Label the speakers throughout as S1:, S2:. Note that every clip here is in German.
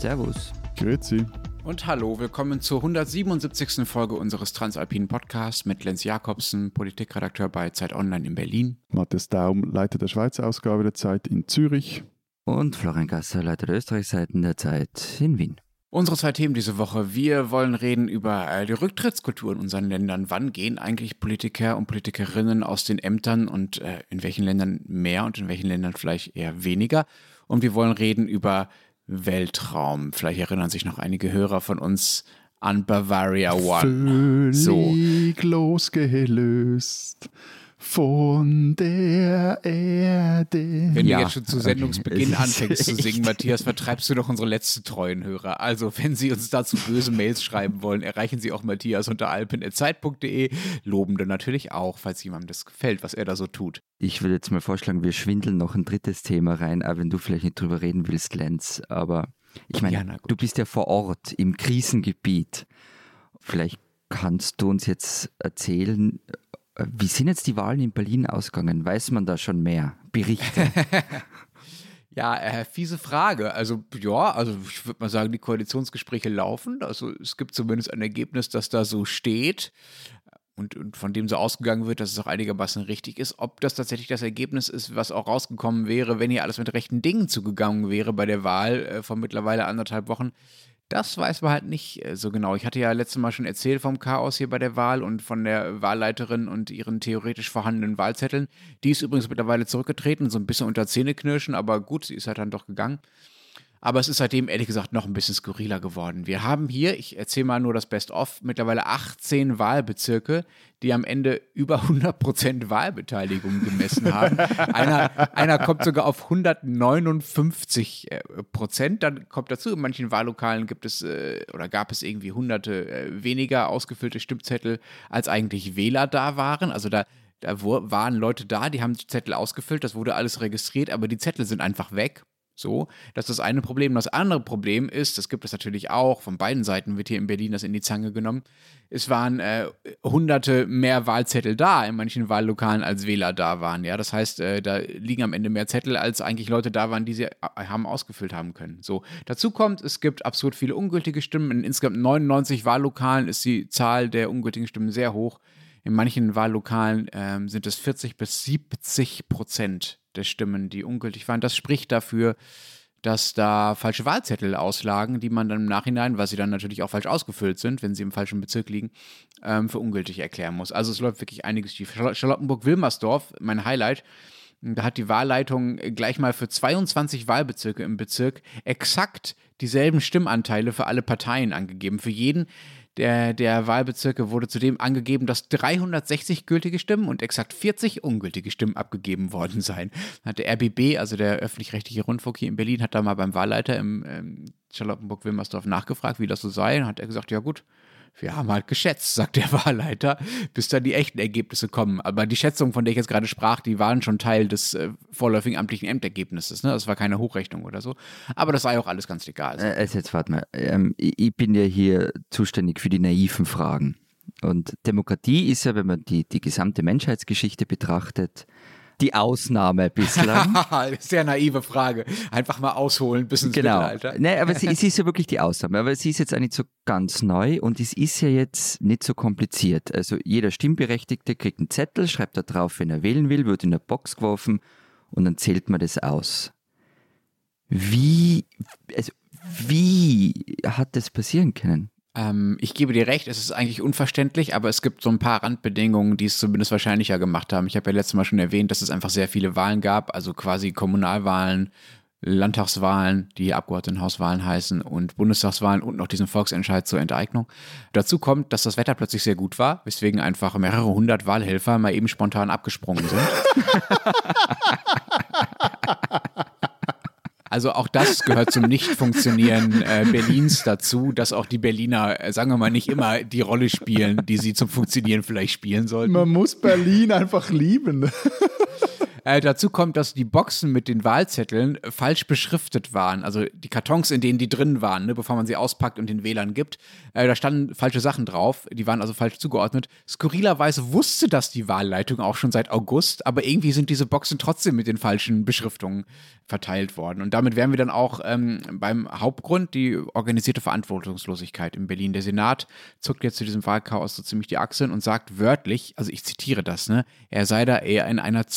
S1: Servus.
S2: Grüezi.
S3: Und hallo, willkommen zur 177. Folge unseres Transalpinen Podcasts mit Lenz Jakobsen, Politikredakteur bei Zeit Online in Berlin.
S2: Matthias Daum, Leiter der Schweizer Ausgabe der Zeit in Zürich.
S1: Und Florian Gasser, Leiter der Österreichseiten der Zeit in Wien.
S3: Unsere zwei Themen diese Woche. Wir wollen reden über die Rücktrittskultur in unseren Ländern. Wann gehen eigentlich Politiker und Politikerinnen aus den Ämtern und äh, in welchen Ländern mehr und in welchen Ländern vielleicht eher weniger? Und wir wollen reden über Weltraum. Vielleicht erinnern sich noch einige Hörer von uns an Bavaria One.
S2: Völlig so. losgelöst von der Erde.
S3: Wenn ja. du jetzt schon zu Sendungsbeginn anfängst zu singen, Matthias, vertreibst du doch unsere letzten treuen Hörer. Also, wenn Sie uns dazu böse Mails schreiben wollen, erreichen Sie auch Matthias unter alpen.zeit.de. Lobende natürlich auch, falls jemandem das gefällt, was er da so tut.
S1: Ich würde jetzt mal vorschlagen, wir schwindeln noch ein drittes Thema rein, aber wenn du vielleicht nicht drüber reden willst, Lenz. Aber ich meine, ja, du bist ja vor Ort im Krisengebiet. Vielleicht kannst du uns jetzt erzählen, wie sind jetzt die Wahlen in Berlin ausgegangen? Weiß man da schon mehr? Berichte.
S3: Ja, äh, fiese Frage. Also, ja, also ich würde mal sagen, die Koalitionsgespräche laufen. Also es gibt zumindest ein Ergebnis, das da so steht und, und von dem so ausgegangen wird, dass es auch einigermaßen richtig ist. Ob das tatsächlich das Ergebnis ist, was auch rausgekommen wäre, wenn hier alles mit rechten Dingen zugegangen wäre bei der Wahl äh, von mittlerweile anderthalb Wochen, das weiß man halt nicht äh, so genau. Ich hatte ja letztes Mal schon erzählt vom Chaos hier bei der Wahl und von der Wahlleiterin und ihren theoretisch vorhandenen Wahlzetteln. Die ist übrigens mittlerweile zurückgetreten, so ein bisschen unter Zähneknirschen, aber gut, sie ist halt dann doch gegangen. Aber es ist seitdem ehrlich gesagt noch ein bisschen skurriler geworden. Wir haben hier, ich erzähle mal nur das Best-of, mittlerweile 18 Wahlbezirke, die am Ende über 100% Wahlbeteiligung gemessen haben. einer, einer kommt sogar auf 159 äh, Prozent. Dann kommt dazu, in manchen Wahllokalen gibt es äh, oder gab es irgendwie hunderte äh, weniger ausgefüllte Stimmzettel, als eigentlich Wähler da waren. Also da da waren Leute da, die haben Zettel ausgefüllt, das wurde alles registriert, aber die Zettel sind einfach weg. So, das ist das eine Problem. Das andere Problem ist, das gibt es natürlich auch, von beiden Seiten wird hier in Berlin das in die Zange genommen. Es waren äh, hunderte mehr Wahlzettel da in manchen Wahllokalen, als Wähler da waren. Ja, das heißt, äh, da liegen am Ende mehr Zettel, als eigentlich Leute da waren, die sie äh, haben ausgefüllt haben können. So, dazu kommt, es gibt absurd viele ungültige Stimmen. In insgesamt 99 Wahllokalen ist die Zahl der ungültigen Stimmen sehr hoch. In manchen Wahllokalen ähm, sind es 40 bis 70 Prozent der Stimmen, die ungültig waren. Das spricht dafür, dass da falsche Wahlzettel auslagen, die man dann im Nachhinein, weil sie dann natürlich auch falsch ausgefüllt sind, wenn sie im falschen Bezirk liegen, ähm, für ungültig erklären muss. Also es läuft wirklich einiges schief. Charlottenburg-Wilmersdorf, mein Highlight, da hat die Wahlleitung gleich mal für 22 Wahlbezirke im Bezirk exakt dieselben Stimmanteile für alle Parteien angegeben. Für jeden der, der Wahlbezirke wurde zudem angegeben, dass 360 gültige Stimmen und exakt 40 ungültige Stimmen abgegeben worden seien. Hat der RBB, also der öffentlich-rechtliche Rundfunk hier in Berlin, hat da mal beim Wahlleiter im ähm, Charlottenburg-Wilmersdorf nachgefragt, wie das so sei. Und hat er gesagt, ja gut, wir haben halt geschätzt, sagt der Wahlleiter, bis dann die echten Ergebnisse kommen. Aber die Schätzungen, von der ich jetzt gerade sprach, die waren schon Teil des äh, vorläufigen amtlichen Ämtergebnisses. Ne? Das war keine Hochrechnung oder so. Aber das sei auch alles ganz egal.
S1: Äh, also jetzt warte mal. Ähm, ich bin ja hier zuständig für die naiven Fragen. Und Demokratie ist ja, wenn man die, die gesamte Menschheitsgeschichte betrachtet, die Ausnahme bislang.
S3: Sehr naive Frage. Einfach mal ausholen bis ins
S1: genau.
S3: Mittelalter.
S1: Nee, aber sie, sie, ist ja wirklich die Ausnahme. Aber sie ist jetzt auch nicht so ganz neu und es ist ja jetzt nicht so kompliziert. Also jeder Stimmberechtigte kriegt einen Zettel, schreibt da drauf, wenn er wählen will, wird in eine Box geworfen und dann zählt man das aus. Wie, also wie hat das passieren können?
S3: Ähm, ich gebe dir recht, es ist eigentlich unverständlich, aber es gibt so ein paar Randbedingungen, die es zumindest wahrscheinlicher gemacht haben. Ich habe ja letztes Mal schon erwähnt, dass es einfach sehr viele Wahlen gab, also quasi Kommunalwahlen, Landtagswahlen, die Abgeordnetenhauswahlen heißen und Bundestagswahlen und noch diesen Volksentscheid zur Enteignung. Dazu kommt, dass das Wetter plötzlich sehr gut war, weswegen einfach mehrere hundert Wahlhelfer mal eben spontan abgesprungen sind. Also auch das gehört zum Nicht-Funktionieren äh, Berlins dazu, dass auch die Berliner, äh, sagen wir mal, nicht immer die Rolle spielen, die sie zum Funktionieren vielleicht spielen sollten.
S2: Man muss Berlin einfach lieben.
S3: Äh, dazu kommt, dass die Boxen mit den Wahlzetteln falsch beschriftet waren. Also die Kartons, in denen die drin waren, ne, bevor man sie auspackt und den Wählern gibt. Äh, da standen falsche Sachen drauf. Die waren also falsch zugeordnet. Skurrilerweise wusste das die Wahlleitung auch schon seit August, aber irgendwie sind diese Boxen trotzdem mit den falschen Beschriftungen verteilt worden. Und damit wären wir dann auch ähm, beim Hauptgrund, die organisierte Verantwortungslosigkeit in Berlin. Der Senat zuckt jetzt zu diesem Wahlchaos so ziemlich die Achseln und sagt wörtlich, also ich zitiere das, ne, er sei da eher in einer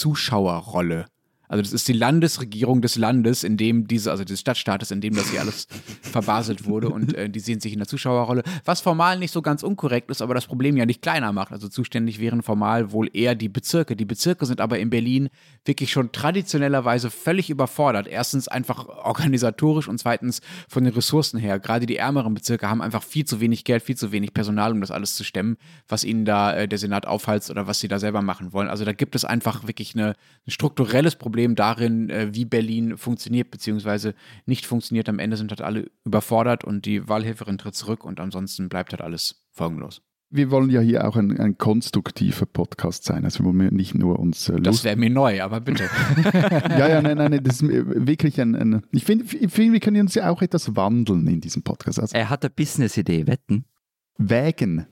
S3: Zuschauerrolle. Also das ist die Landesregierung des Landes, in dem diese, also des Stadtstaates, in dem das hier alles verbaselt wurde und äh, die sehen sich in der Zuschauerrolle, was formal nicht so ganz unkorrekt ist, aber das Problem ja nicht kleiner macht. Also zuständig wären formal wohl eher die Bezirke. Die Bezirke sind aber in Berlin wirklich schon traditionellerweise völlig überfordert. Erstens einfach organisatorisch und zweitens von den Ressourcen her. Gerade die ärmeren Bezirke haben einfach viel zu wenig Geld, viel zu wenig Personal, um das alles zu stemmen, was ihnen da äh, der Senat aufhalst oder was sie da selber machen wollen. Also da gibt es einfach wirklich eine, ein strukturelles Problem Problem darin, äh, wie Berlin funktioniert bzw. nicht funktioniert. Am Ende sind halt alle überfordert und die Wahlhelferin tritt zurück und ansonsten bleibt halt alles folgenlos.
S2: Wir wollen ja hier auch ein, ein konstruktiver Podcast sein. Also wollen wir nicht nur uns
S3: äh, Das wäre mir neu, aber bitte.
S2: ja, ja, nein, nein, das ist wirklich ein. ein ich finde, find, wir können uns ja auch etwas wandeln in diesem Podcast.
S1: Also, er hat eine Business-Idee, wetten.
S2: Wägen.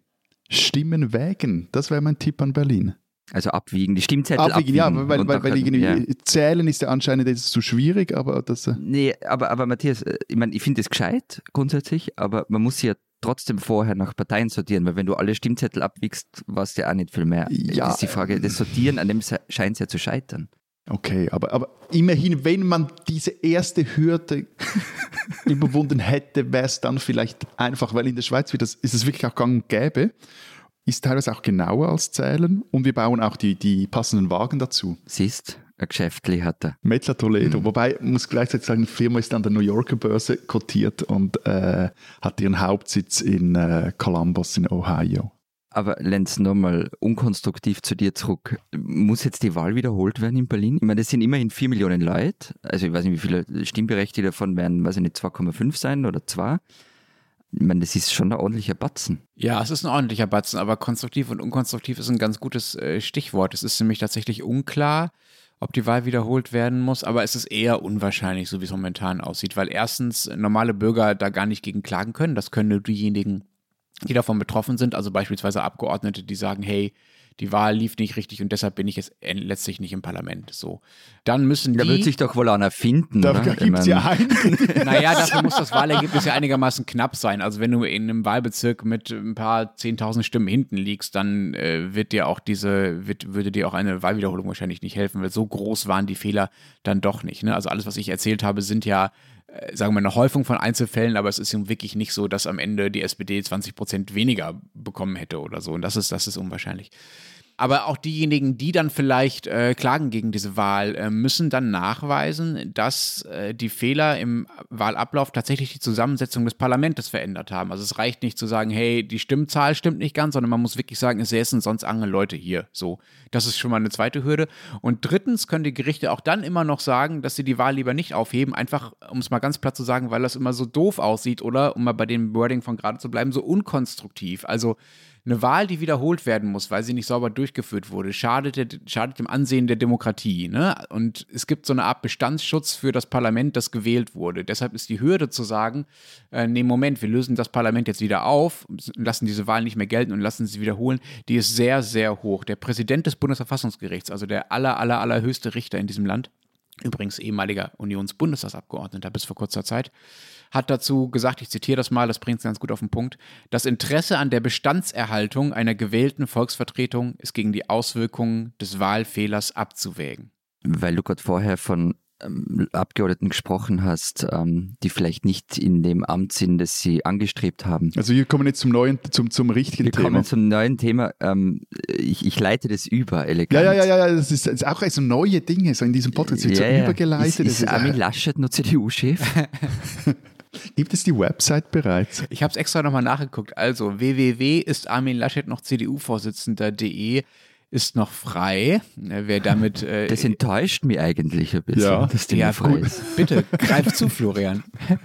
S2: Stimmen wägen. Das wäre mein Tipp an Berlin.
S1: Also abwiegen, die Stimmzettel
S2: abwiegen. abwiegen. Ja, weil, weil, weil irgendwie ja. zählen ist ja anscheinend ist zu schwierig, aber das. Äh
S1: nee, aber, aber Matthias, äh, ich meine, ich finde es gescheit grundsätzlich, aber man muss ja trotzdem vorher nach Parteien sortieren, weil wenn du alle Stimmzettel abwiegst, warst du ja auch nicht viel mehr. Ja. Das ist die Frage, das Sortieren, an dem scheint es ja zu scheitern.
S2: Okay, aber, aber immerhin, wenn man diese erste Hürde überwunden hätte, wäre es dann vielleicht einfach, weil in der Schweiz wird das, ist es wirklich auch gang und gäbe ist teilweise auch genauer als Zählen und wir bauen auch die, die passenden Wagen dazu.
S1: Siehst, ein Geschäftli hat er.
S2: Mettler Toledo. Mhm. Wobei, muss gleichzeitig sagen, die Firma ist an der New Yorker Börse kotiert und äh, hat ihren Hauptsitz in äh, Columbus in Ohio.
S1: Aber Lenz, nochmal unkonstruktiv zu dir zurück. Muss jetzt die Wahl wiederholt werden in Berlin? Ich meine, das sind immerhin vier Millionen Leute. Also ich weiß nicht, wie viele Stimmberechtigte davon werden, weiß ich nicht, 2,5 sein oder 2 ich meine, das ist schon ein ordentlicher Batzen.
S3: Ja, es ist ein ordentlicher Batzen, aber konstruktiv und unkonstruktiv ist ein ganz gutes äh, Stichwort. Es ist nämlich tatsächlich unklar, ob die Wahl wiederholt werden muss, aber es ist eher unwahrscheinlich, so wie es momentan aussieht, weil erstens normale Bürger da gar nicht gegen klagen können. Das können nur diejenigen, die davon betroffen sind, also beispielsweise Abgeordnete, die sagen, hey, die Wahl lief nicht richtig und deshalb bin ich jetzt letztlich nicht im Parlament. So. Dann müssen die.
S1: Da wird sich doch wohl einer finden.
S2: Da ne? gibt es ja einen.
S3: naja, dafür muss das Wahlergebnis ja einigermaßen knapp sein. Also wenn du in einem Wahlbezirk mit ein paar zehntausend Stimmen hinten liegst, dann äh, wird dir auch diese, wird, würde dir auch eine Wahlwiederholung wahrscheinlich nicht helfen, weil so groß waren die Fehler dann doch nicht. Ne? Also alles, was ich erzählt habe, sind ja sagen wir, eine Häufung von Einzelfällen, aber es ist wirklich nicht so, dass am Ende die SPD 20 Prozent weniger bekommen hätte oder so. Und das ist, das ist unwahrscheinlich. Aber auch diejenigen, die dann vielleicht äh, klagen gegen diese Wahl, äh, müssen dann nachweisen, dass äh, die Fehler im Wahlablauf tatsächlich die Zusammensetzung des Parlaments verändert haben. Also es reicht nicht zu sagen, hey, die Stimmzahl stimmt nicht ganz, sondern man muss wirklich sagen, es säßen sonst andere Leute hier. So, das ist schon mal eine zweite Hürde. Und drittens können die Gerichte auch dann immer noch sagen, dass sie die Wahl lieber nicht aufheben, einfach, um es mal ganz platt zu sagen, weil das immer so doof aussieht oder, um mal bei dem Wording von gerade zu bleiben, so unkonstruktiv. Also eine Wahl, die wiederholt werden muss, weil sie nicht sauber durchgeführt wurde, schadet, der, schadet dem Ansehen der Demokratie. Ne? Und es gibt so eine Art Bestandsschutz für das Parlament, das gewählt wurde. Deshalb ist die Hürde zu sagen, äh, nee, Moment, wir lösen das Parlament jetzt wieder auf, lassen diese Wahl nicht mehr gelten und lassen sie wiederholen, die ist sehr, sehr hoch. Der Präsident des Bundesverfassungsgerichts, also der aller, aller, allerhöchste Richter in diesem Land, übrigens ehemaliger Unionsbundestagsabgeordneter bis vor kurzer Zeit, hat dazu gesagt, ich zitiere das mal, das bringt es ganz gut auf den Punkt, das Interesse an der Bestandserhaltung einer gewählten Volksvertretung ist gegen die Auswirkungen des Wahlfehlers abzuwägen.
S1: Weil du gerade vorher von ähm, Abgeordneten gesprochen hast, ähm, die vielleicht nicht in dem Amt sind, das sie angestrebt haben.
S2: Also wir kommen jetzt zum neuen, zum, zum richtigen
S1: wir
S2: Thema.
S1: Wir kommen zum neuen Thema. Ähm, ich, ich, leite das über, elegant.
S2: Ja, ja, ja, ja das, ist, das ist auch so neue Dinge, so in diesem Podcast wird ja, so ja. übergeleitet.
S1: Ist, ist, ist Armin Laschet nur CDU-Chef?
S2: Gibt es die Website bereits?
S3: Ich habe es extra nochmal nachgeguckt. Also www ist Armin Laschet noch CDU-Vorsitzender.de ist noch frei. Wer damit.
S1: Äh, das enttäuscht mich eigentlich ein bisschen,
S2: ja.
S1: dass die ja, frei gut. ist.
S3: Bitte, greif zu, Florian.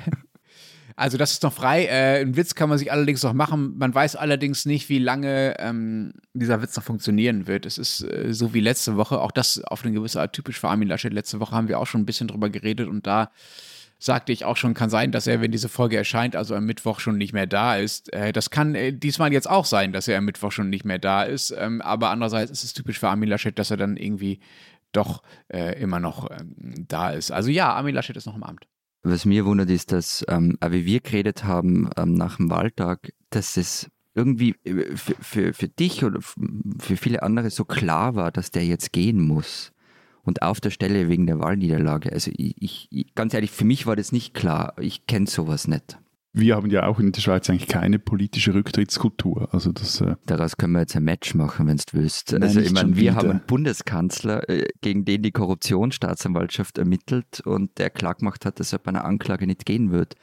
S3: Also das ist noch frei. Äh, ein Witz kann man sich allerdings noch machen. Man weiß allerdings nicht, wie lange ähm, dieser Witz noch funktionieren wird. Es ist äh, so wie letzte Woche. Auch das auf eine gewisse Art typisch für Armin Laschet. Letzte Woche haben wir auch schon ein bisschen drüber geredet und da sagte ich auch schon, kann sein, dass er, wenn diese Folge erscheint, also am Mittwoch schon nicht mehr da ist. Äh, das kann äh, diesmal jetzt auch sein, dass er am Mittwoch schon nicht mehr da ist. Ähm, aber andererseits ist es typisch für Armin Laschet, dass er dann irgendwie doch äh, immer noch ähm, da ist. Also ja, Armin Laschet ist noch im Amt.
S1: Was mir wundert ist, dass, ähm, wie wir geredet haben ähm, nach dem Wahltag, dass es irgendwie für, für, für dich oder für viele andere so klar war, dass der jetzt gehen muss und auf der Stelle wegen der Wahlniederlage. Also ich, ich ganz ehrlich, für mich war das nicht klar. Ich kenne sowas nicht.
S2: Wir haben ja auch in der Schweiz eigentlich keine politische Rücktrittskultur. Also das, äh
S1: Daraus können wir jetzt ein Match machen, wenn du willst. Nein, also ich meine, wir haben einen Bundeskanzler, äh, gegen den die Korruptionsstaatsanwaltschaft ermittelt und der klar gemacht hat, dass er bei einer Anklage nicht gehen wird.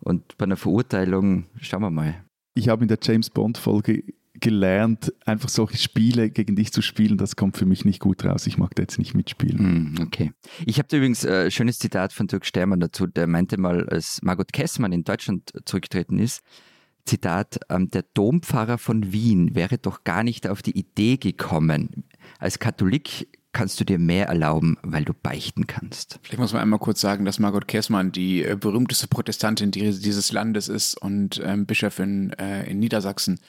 S1: Und bei einer Verurteilung, schauen wir mal.
S2: Ich habe in der James Bond-Folge gelernt, einfach solche Spiele gegen dich zu spielen, das kommt für mich nicht gut raus. Ich mag da jetzt nicht mitspielen.
S1: Mm, okay. Ich habe übrigens ein äh, schönes Zitat von Dirk Stermann dazu, der meinte mal, als Margot Kessmann in Deutschland zurückgetreten ist, Zitat, ähm, der Dompfarrer von Wien wäre doch gar nicht auf die Idee gekommen. Als Katholik kannst du dir mehr erlauben, weil du beichten kannst.
S3: Vielleicht muss man einmal kurz sagen, dass Margot Kessmann die äh, berühmteste Protestantin dieses Landes ist und ähm, Bischöfin äh, in Niedersachsen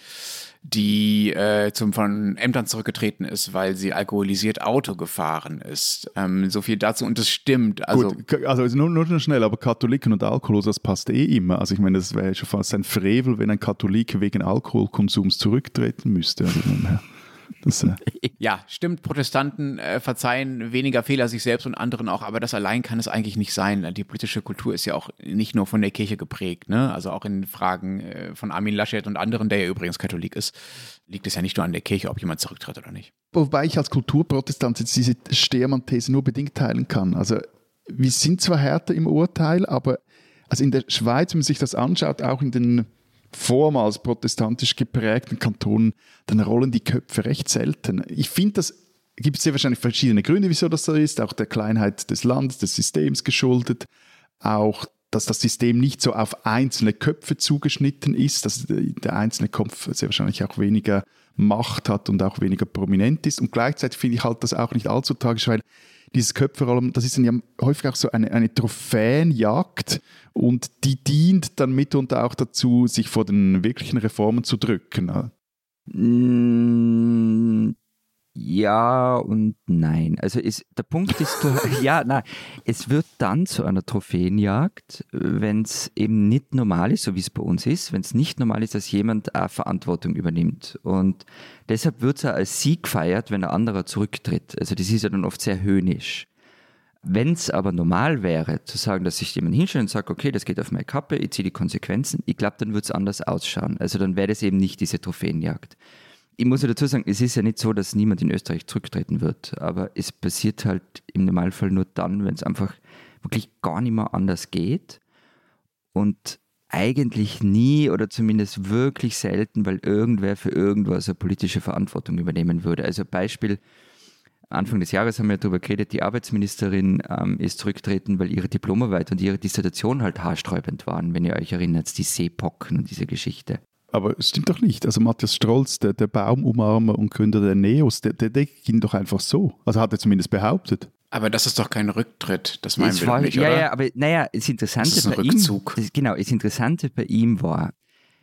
S3: die äh, zum von Ämtern zurückgetreten ist, weil sie alkoholisiert Auto gefahren ist. Ähm, so viel dazu und das stimmt. Also,
S2: Gut, also nur, nur schnell, aber Katholiken und Alkohol, das passt eh immer. Also ich meine, das wäre schon fast ein Frevel, wenn ein Katholik wegen Alkoholkonsums zurücktreten müsste. Also,
S3: das, äh ja, stimmt. Protestanten äh, verzeihen weniger Fehler sich selbst und anderen auch, aber das allein kann es eigentlich nicht sein. Die politische Kultur ist ja auch nicht nur von der Kirche geprägt, ne? Also auch in Fragen äh, von Armin Laschet und anderen, der ja übrigens Katholik ist, liegt es ja nicht nur an der Kirche, ob jemand zurücktritt oder nicht.
S2: Wobei ich als Kulturprotestant jetzt diese Stehrmann-These nur bedingt teilen kann. Also wir sind zwar härter im Urteil, aber also in der Schweiz, wenn man sich das anschaut, auch in den vormals protestantisch geprägten Kantonen, dann rollen die Köpfe recht selten. Ich finde, das gibt es sehr wahrscheinlich verschiedene Gründe, wieso das so ist, auch der Kleinheit des Landes, des Systems geschuldet, auch dass das System nicht so auf einzelne Köpfe zugeschnitten ist, dass der einzelne Kopf sehr wahrscheinlich auch weniger Macht hat und auch weniger prominent ist. Und gleichzeitig finde ich halt das auch nicht allzu tragisch, weil dieses Köpferollen, das ist dann ja häufig auch so eine, eine Trophäenjagd und die dient dann mitunter auch dazu, sich vor den wirklichen Reformen zu drücken.
S1: Mm, ja und nein. Also ist, der Punkt ist, ja, nein, es wird dann zu einer Trophäenjagd, wenn es eben nicht normal ist, so wie es bei uns ist, wenn es nicht normal ist, dass jemand auch Verantwortung übernimmt. Und deshalb wird es auch als Sieg gefeiert, wenn ein anderer zurücktritt. Also das ist ja dann oft sehr höhnisch. Wenn es aber normal wäre, zu sagen, dass sich jemand hinstellt und sagt, okay, das geht auf meine Kappe, ich ziehe die Konsequenzen, ich glaube, dann würde es anders ausschauen. Also dann wäre das eben nicht diese Trophäenjagd ich muss ja dazu sagen, es ist ja nicht so, dass niemand in Österreich zurücktreten wird, aber es passiert halt im Normalfall nur dann, wenn es einfach wirklich gar nicht mehr anders geht und eigentlich nie oder zumindest wirklich selten, weil irgendwer für irgendwas eine politische Verantwortung übernehmen würde. Also Beispiel, Anfang des Jahres haben wir darüber geredet, die Arbeitsministerin ähm, ist zurückgetreten, weil ihre Diplomarbeit und ihre Dissertation halt haarsträubend waren, wenn ihr euch erinnert, die Seepocken und diese Geschichte.
S2: Aber es stimmt doch nicht. Also Matthias Strolz, der, der Baumumarmer und Gründer der Neos, der, der, der ging doch einfach so. Also hat er zumindest behauptet.
S3: Aber das ist doch kein Rücktritt, das meinen wir
S1: war,
S3: nicht,
S1: ja,
S3: oder?
S1: Ja, aber naja, das Interessante
S3: das ist ein
S1: bei
S3: Rückzug.
S1: ihm, das, genau, das Interessante bei ihm war,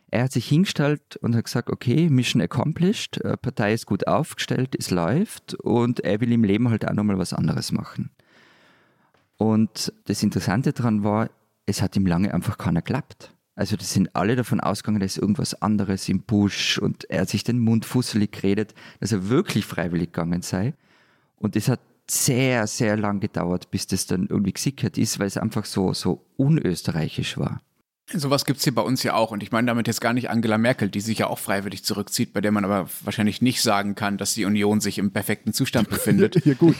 S1: er hat sich hingestellt und hat gesagt, okay, Mission accomplished, äh, Partei ist gut aufgestellt, es läuft und er will im Leben halt auch nochmal was anderes machen. Und das Interessante daran war, es hat ihm lange einfach keiner geklappt. Also das sind alle davon ausgegangen, dass irgendwas anderes im Busch und er hat sich den Mund fusselig geredet, dass er wirklich freiwillig gegangen sei. Und es hat sehr, sehr lang gedauert, bis das dann irgendwie gesickert ist, weil es einfach so, so unösterreichisch war.
S3: Sowas gibt es hier bei uns ja auch. Und ich meine damit jetzt gar nicht Angela Merkel, die sich ja auch freiwillig zurückzieht, bei der man aber wahrscheinlich nicht sagen kann, dass die Union sich im perfekten Zustand befindet.
S2: ja, gut.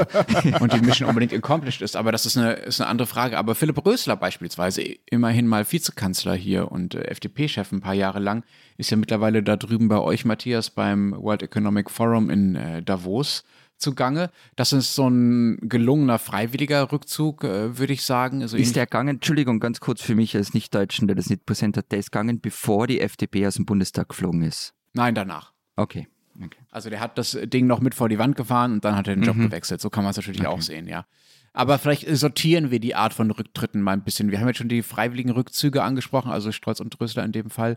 S3: und die Mission unbedingt accomplished ist. Aber das ist eine, ist eine andere Frage. Aber Philipp Rösler beispielsweise, immerhin mal Vizekanzler hier und äh, FDP-Chef ein paar Jahre lang, ist ja mittlerweile da drüben bei euch, Matthias, beim World Economic Forum in äh, Davos zugange. Das ist so ein gelungener freiwilliger Rückzug, äh, würde ich sagen. Also
S1: ist der gegangen, Entschuldigung, ganz kurz für mich als Nicht-Deutschen, der das nicht präsent hat, der ist gegangen, bevor die FDP aus dem Bundestag geflogen ist?
S3: Nein, danach.
S1: Okay.
S3: okay. Also der hat das Ding noch mit vor die Wand gefahren und dann hat er den Job mhm. gewechselt. So kann man es natürlich okay. auch sehen, ja. Aber vielleicht sortieren wir die Art von Rücktritten mal ein bisschen. Wir haben jetzt schon die freiwilligen Rückzüge angesprochen, also Strolz und Drösler in dem Fall.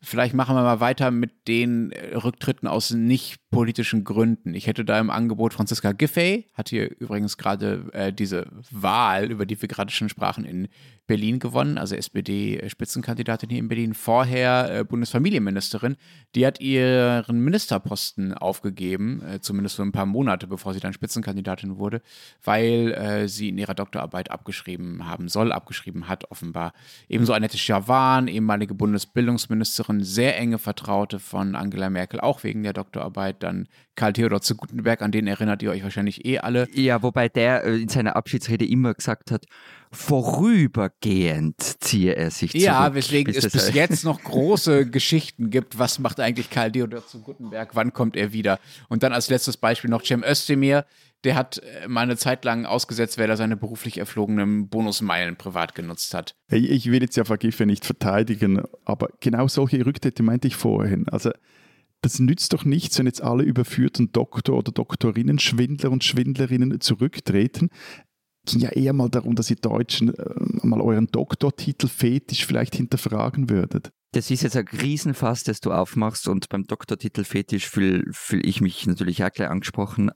S3: Vielleicht machen wir mal weiter mit den äh, Rücktritten aus nicht politischen Gründen. Ich hätte da im Angebot Franziska Giffey, hat hier übrigens gerade äh, diese Wahl, über die wir gerade schon sprachen, in Berlin gewonnen, also SPD-Spitzenkandidatin hier in Berlin, vorher äh, Bundesfamilienministerin. Die hat ihren Ministerposten aufgegeben, äh, zumindest für ein paar Monate, bevor sie dann Spitzenkandidatin wurde, weil äh, sie in ihrer Doktorarbeit abgeschrieben haben soll, abgeschrieben hat offenbar. Ebenso Annette Schawan, ehemalige Bundesbildungsministerin, sehr enge Vertraute von Angela Merkel, auch wegen der Doktorarbeit. Dann Karl Theodor zu Gutenberg, an den erinnert ihr euch wahrscheinlich eh alle.
S1: Ja, wobei der äh, in seiner Abschiedsrede immer gesagt hat, vorübergehend ziehe er sich zurück.
S3: Ja, weswegen es bis jetzt noch große Geschichten gibt. Was macht eigentlich Karl Theodor zu Gutenberg? Wann kommt er wieder? Und dann als letztes Beispiel noch Cem Özdemir. Der hat äh, mal eine Zeit lang ausgesetzt, weil er seine beruflich erflogenen Bonusmeilen privat genutzt hat.
S2: Ich will jetzt ja Vergiffe nicht verteidigen, aber genau solche Rücktritte meinte ich vorhin. Also das nützt doch nichts, wenn jetzt alle überführten Doktor- oder Doktorinnen, Schwindler und Schwindlerinnen zurücktreten ging ja eher mal darum, dass ihr Deutschen äh, mal euren Doktortitel fetisch vielleicht hinterfragen würdet.
S1: Das ist jetzt ein Riesenfass, das du aufmachst und beim Doktortitel fetisch fühle fühl ich mich natürlich auch gleich angesprochen.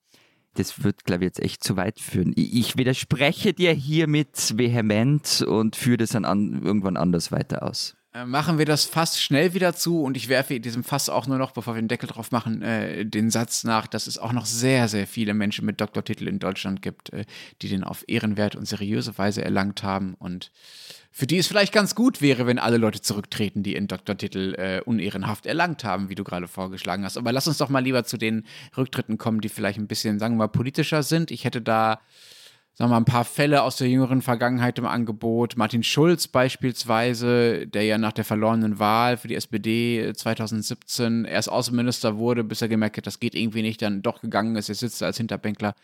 S1: Das wird, glaube ich, jetzt echt zu weit führen. Ich widerspreche dir hiermit vehement und führe das dann an, irgendwann anders weiter aus.
S3: Äh, machen wir das Fass schnell wieder zu und ich werfe in diesem Fass auch nur noch, bevor wir den Deckel drauf machen, äh, den Satz nach, dass es auch noch sehr, sehr viele Menschen mit Doktortitel in Deutschland gibt, äh, die den auf ehrenwert und seriöse Weise erlangt haben und für die es vielleicht ganz gut wäre, wenn alle Leute zurücktreten, die ihren Doktortitel äh, unehrenhaft erlangt haben, wie du gerade vorgeschlagen hast. Aber lass uns doch mal lieber zu den Rücktritten kommen, die vielleicht ein bisschen, sagen wir mal, politischer sind. Ich hätte da sagen wir mal, ein paar Fälle aus der jüngeren Vergangenheit im Angebot. Martin Schulz beispielsweise, der ja nach der verlorenen Wahl für die SPD 2017 erst Außenminister wurde, bis er gemerkt hat, das geht irgendwie nicht, dann doch gegangen ist. Er sitzt als Hinterbänkler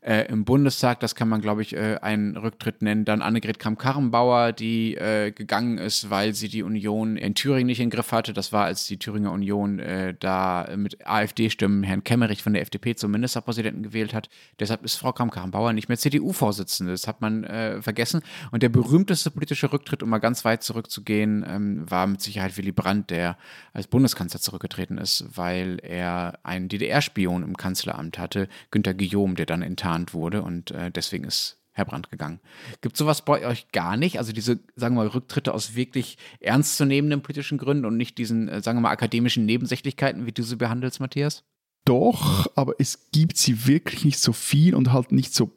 S3: äh, im Bundestag. Das kann man, glaube ich, äh, einen Rücktritt nennen. Dann Annegret Kramp-Karrenbauer, die äh, gegangen ist, weil sie die Union in Thüringen nicht im Griff hatte. Das war, als die Thüringer Union äh, da mit AfD-Stimmen Herrn Kemmerich von der FDP zum Ministerpräsidenten gewählt hat. Deshalb ist Frau Kramp-Karrenbauer nicht mehr CDU-Vorsitzende. Das hat man äh, vergessen. Und der berühmteste politische Rücktritt, um mal ganz weit zurückzugehen, ähm, war mit Sicherheit Willy Brandt, der als Bundeskanzler zurückgetreten ist, weil er einen DDR-Spion im Kanzleramt hatte, Günter Guillaume, der dann enttarnt geplant wurde und äh, deswegen ist Herr Brandt gegangen. Gibt sowas bei euch gar nicht? Also diese, sagen wir mal, Rücktritte aus wirklich ernstzunehmenden politischen Gründen und nicht diesen, äh, sagen wir mal, akademischen Nebensächlichkeiten, wie du sie behandelst, Matthias?
S2: Doch, aber es gibt sie wirklich nicht so viel und halt nicht so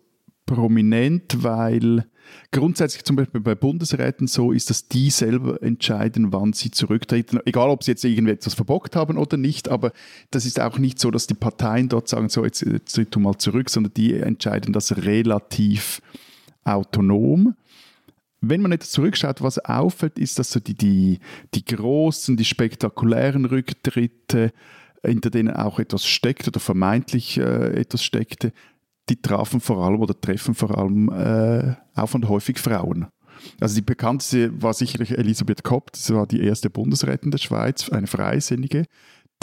S2: prominent, weil grundsätzlich zum Beispiel bei Bundesräten so ist, dass die selber entscheiden, wann sie zurücktreten. Egal, ob sie jetzt irgendwie etwas verbockt haben oder nicht, aber das ist auch nicht so, dass die Parteien dort sagen, so jetzt, jetzt tritt du mal zurück, sondern die entscheiden das relativ autonom. Wenn man jetzt zurückschaut, was auffällt, ist, dass so die, die, die großen, die spektakulären Rücktritte, hinter denen auch etwas steckt oder vermeintlich äh, etwas steckte, die trafen vor allem oder treffen vor allem äh, auch und häufig Frauen. Also die bekannteste war sicherlich Elisabeth Kopp, das war die erste Bundesrätin der Schweiz, eine Freisinnige.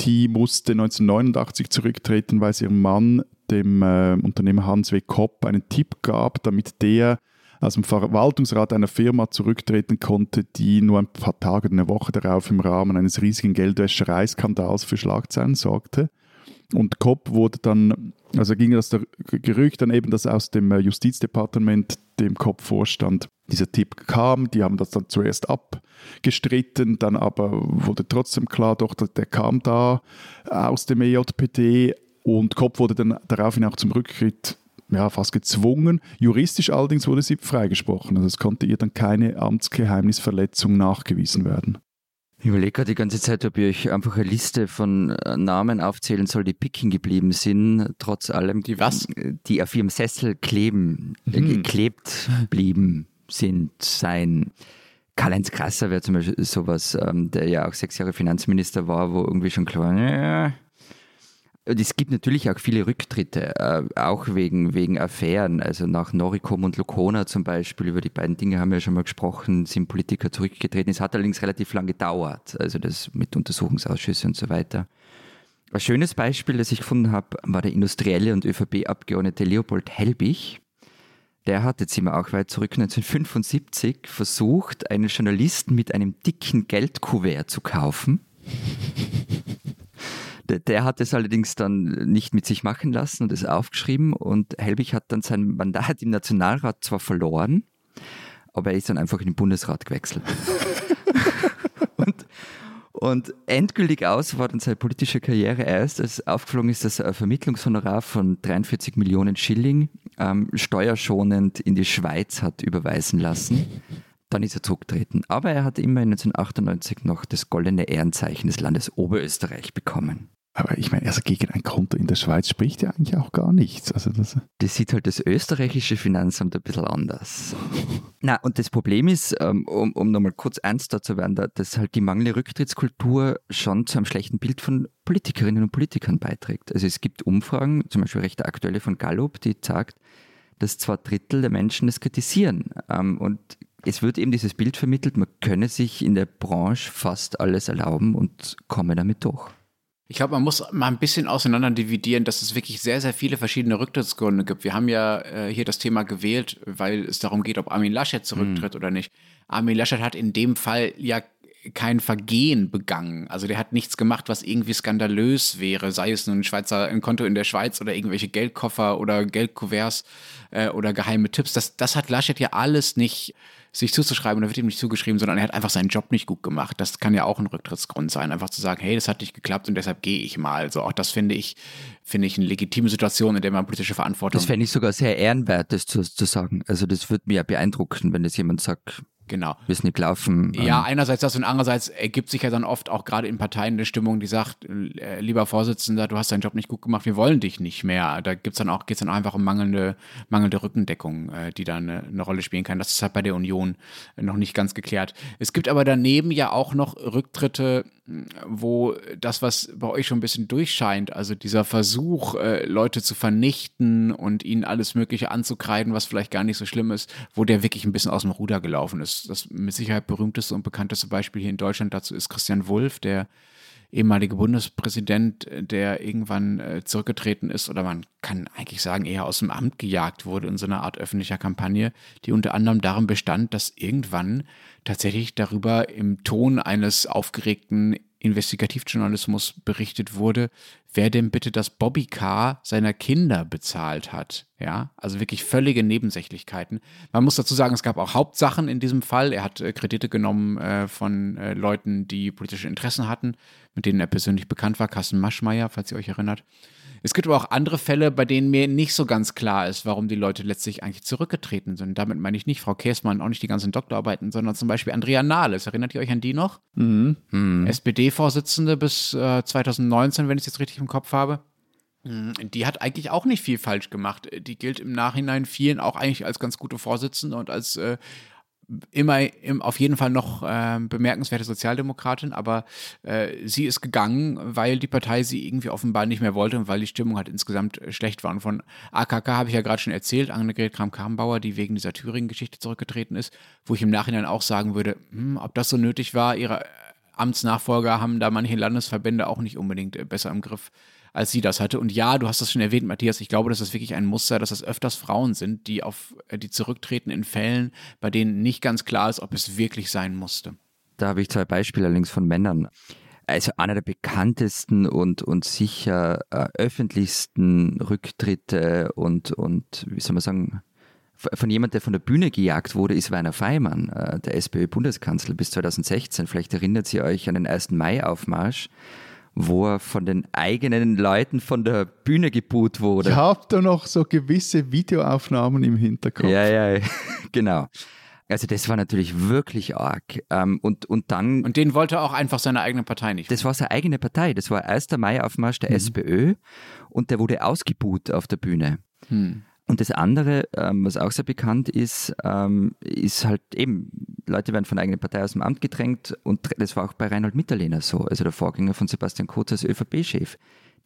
S2: Die musste 1989 zurücktreten, weil sie ihrem Mann, dem äh, Unternehmer Hans W. Kopp, einen Tipp gab, damit der aus dem Verwaltungsrat einer Firma zurücktreten konnte, die nur ein paar Tage, eine Woche darauf im Rahmen eines riesigen Geldwäschereiskandals für Schlagzeilen sorgte. Und Kopp wurde dann, also ging das Gerücht dann eben, dass aus dem äh, Justizdepartement, dem Kopp vorstand, dieser Tipp kam. Die haben das dann zuerst abgestritten, dann aber wurde trotzdem klar, doch, der kam da aus dem EJPD und Kopp wurde dann daraufhin auch zum Rücktritt ja, fast gezwungen. Juristisch allerdings wurde sie freigesprochen. Also es konnte ihr dann keine Amtsgeheimnisverletzung nachgewiesen werden.
S1: Ich überlege gerade die ganze Zeit, ob ich euch einfach eine Liste von äh, Namen aufzählen soll, die picken geblieben sind, trotz allem.
S3: Die was?
S1: Die auf ihrem Sessel kleben, äh, mhm. geklebt blieben sind, sein. Karl-Heinz Krasser wäre zum Beispiel sowas, ähm, der ja auch sechs Jahre Finanzminister war, wo irgendwie schon klar, ja, Und es gibt natürlich auch viele Rücktritte, äh, auch wegen, wegen Affären. Also nach Noricom und Locona zum Beispiel, über die beiden Dinge haben wir ja schon mal gesprochen, sind Politiker zurückgetreten. Es hat allerdings relativ lange gedauert, also das mit Untersuchungsausschüssen und so weiter. Ein schönes Beispiel, das ich gefunden habe, war der industrielle und ÖVP-Abgeordnete Leopold Helbig. Der hat, jetzt sind wir auch weit zurück, 1975 versucht, einen Journalisten mit einem dicken Geldkuvert zu kaufen. Der, hat es allerdings dann nicht mit sich machen lassen und es aufgeschrieben und Helbig hat dann sein Mandat im Nationalrat zwar verloren, aber er ist dann einfach in den Bundesrat gewechselt. und, und endgültig aus war dann seine politische Karriere erst, als aufgeflogen ist, dass er ein Vermittlungshonorar von 43 Millionen Schilling ähm, steuerschonend in die Schweiz hat überweisen lassen. Dann ist er zurückgetreten. Aber er hat immerhin 1998 noch das goldene Ehrenzeichen des Landes Oberösterreich bekommen.
S2: Aber ich meine, also gegen ein Konto in der Schweiz spricht ja eigentlich auch gar nichts. Also das,
S1: das sieht halt das österreichische Finanzamt ein bisschen anders. Na, und das Problem ist, ähm, um, um nochmal kurz ernster zu werden, dass halt die mangelnde Rücktrittskultur schon zu einem schlechten Bild von Politikerinnen und Politikern beiträgt. Also es gibt Umfragen, zum Beispiel recht aktuelle von Gallup, die sagt, dass zwei Drittel der Menschen das kritisieren. Ähm, und es wird eben dieses Bild vermittelt, man könne sich in der Branche fast alles erlauben und komme damit durch.
S3: Ich glaube, man muss mal ein bisschen auseinander dividieren, dass es wirklich sehr, sehr viele verschiedene Rücktrittsgründe gibt. Wir haben ja äh, hier das Thema gewählt, weil es darum geht, ob Armin Laschet zurücktritt mhm. oder nicht. Armin Laschet hat in dem Fall ja kein Vergehen begangen. Also der hat nichts gemacht, was irgendwie skandalös wäre, sei es nun ein Schweizer ein Konto in der Schweiz oder irgendwelche Geldkoffer oder Geldkuverts äh, oder geheime Tipps. Das, das hat Laschet ja alles nicht sich zuzuschreiben oder wird ihm nicht zugeschrieben, sondern er hat einfach seinen Job nicht gut gemacht. Das kann ja auch ein Rücktrittsgrund sein, einfach zu sagen, hey, das hat nicht geklappt und deshalb gehe ich mal. So auch das finde ich, finde ich eine legitime Situation, in der man politische Verantwortung.
S1: Das fände ich sogar sehr ehrenwert, das zu, zu sagen. Also das würde mir ja beeindrucken, wenn das jemand sagt,
S3: Genau.
S1: Müssen nicht laufen.
S3: Ja, ähm. einerseits das und andererseits ergibt sich ja dann oft auch gerade in Parteien eine Stimmung, die sagt, äh, lieber Vorsitzender, du hast deinen Job nicht gut gemacht, wir wollen dich nicht mehr. Da gibt's dann auch, geht's dann auch einfach um mangelnde, mangelnde Rückendeckung, äh, die da eine, eine, Rolle spielen kann. Das ist halt bei der Union noch nicht ganz geklärt. Es gibt aber daneben ja auch noch Rücktritte, wo das, was bei euch schon ein bisschen durchscheint, also dieser Versuch, äh, Leute zu vernichten und ihnen alles Mögliche anzukreiden, was vielleicht gar nicht so schlimm ist, wo der wirklich ein bisschen aus dem Ruder gelaufen ist das, mit Sicherheit berühmteste und bekannteste Beispiel hier in Deutschland dazu ist Christian Wulff, der ehemalige Bundespräsident, der irgendwann äh, zurückgetreten ist oder man kann eigentlich sagen, eher aus dem Amt gejagt wurde in so einer Art öffentlicher Kampagne, die unter anderem darin bestand, dass irgendwann tatsächlich darüber im Ton eines aufgeregten Investigativjournalismus berichtet wurde, wer denn bitte das Bobbycar seiner Kinder bezahlt hat. Ja, also wirklich völlige Nebensächlichkeiten. Man muss dazu sagen, es gab auch Hauptsachen in diesem Fall. Er hat äh, Kredite genommen äh, von äh, Leuten, die politische Interessen hatten, mit denen er persönlich bekannt war. Carsten Maschmeyer, falls ihr euch erinnert. Es gibt aber auch andere Fälle, bei denen mir nicht so ganz klar ist, warum die Leute letztlich eigentlich zurückgetreten sind. Damit meine ich nicht Frau Käßmann, auch nicht die ganzen Doktorarbeiten, sondern zum Beispiel Andrea Nahles. Erinnert ihr euch an die noch? Mhm. Mhm. SPD-Vorsitzende bis äh, 2019, wenn ich es jetzt richtig im Kopf habe. Mhm. Die hat eigentlich auch nicht viel falsch gemacht. Die gilt im Nachhinein vielen auch eigentlich als ganz gute Vorsitzende und als äh, immer im, auf jeden Fall noch äh, bemerkenswerte Sozialdemokratin, aber äh, sie ist gegangen, weil die Partei sie irgendwie offenbar nicht mehr wollte und weil die Stimmung halt insgesamt äh, schlecht war. Und von AKK habe ich ja gerade schon erzählt, Annegret Kramp-Karrenbauer, die wegen dieser Thüringen-Geschichte zurückgetreten ist, wo ich im Nachhinein auch sagen würde, hm, ob das so nötig war, ihre Amtsnachfolger haben da manche Landesverbände auch nicht unbedingt äh, besser im Griff als sie das hatte. Und ja, du hast das schon erwähnt, Matthias, ich glaube, dass das wirklich ein Muster, dass das öfters Frauen sind, die auf äh, die zurücktreten in Fällen, bei denen nicht ganz klar ist, ob es wirklich sein musste.
S1: Da habe ich zwei Beispiele allerdings von Männern. Also einer der bekanntesten und, und sicher äh, öffentlichsten Rücktritte und, und, wie soll man sagen, von jemand, der von der Bühne gejagt wurde, ist Werner Feimann, äh, der SPÖ-Bundeskanzler bis 2016. Vielleicht erinnert ihr euch an den 1. Mai-Aufmarsch wo er von den eigenen Leuten von der Bühne geboot wurde.
S2: Ich habe da noch so gewisse Videoaufnahmen im Hinterkopf.
S1: Ja, ja, genau. Also das war natürlich wirklich arg. Ähm, und, und dann...
S3: Und den wollte er auch einfach seine eigene Partei nicht.
S1: Das war seine eigene Partei. Das war 1. Mai-Aufmarsch der mhm. SPÖ und der wurde ausgebuht auf der Bühne. Mhm. Und das andere, ähm, was auch sehr bekannt ist, ähm, ist halt eben, Leute werden von der eigenen Partei aus dem Amt gedrängt und das war auch bei Reinhold Mitterlehner so, also der Vorgänger von Sebastian Kurz als ÖVP-Chef.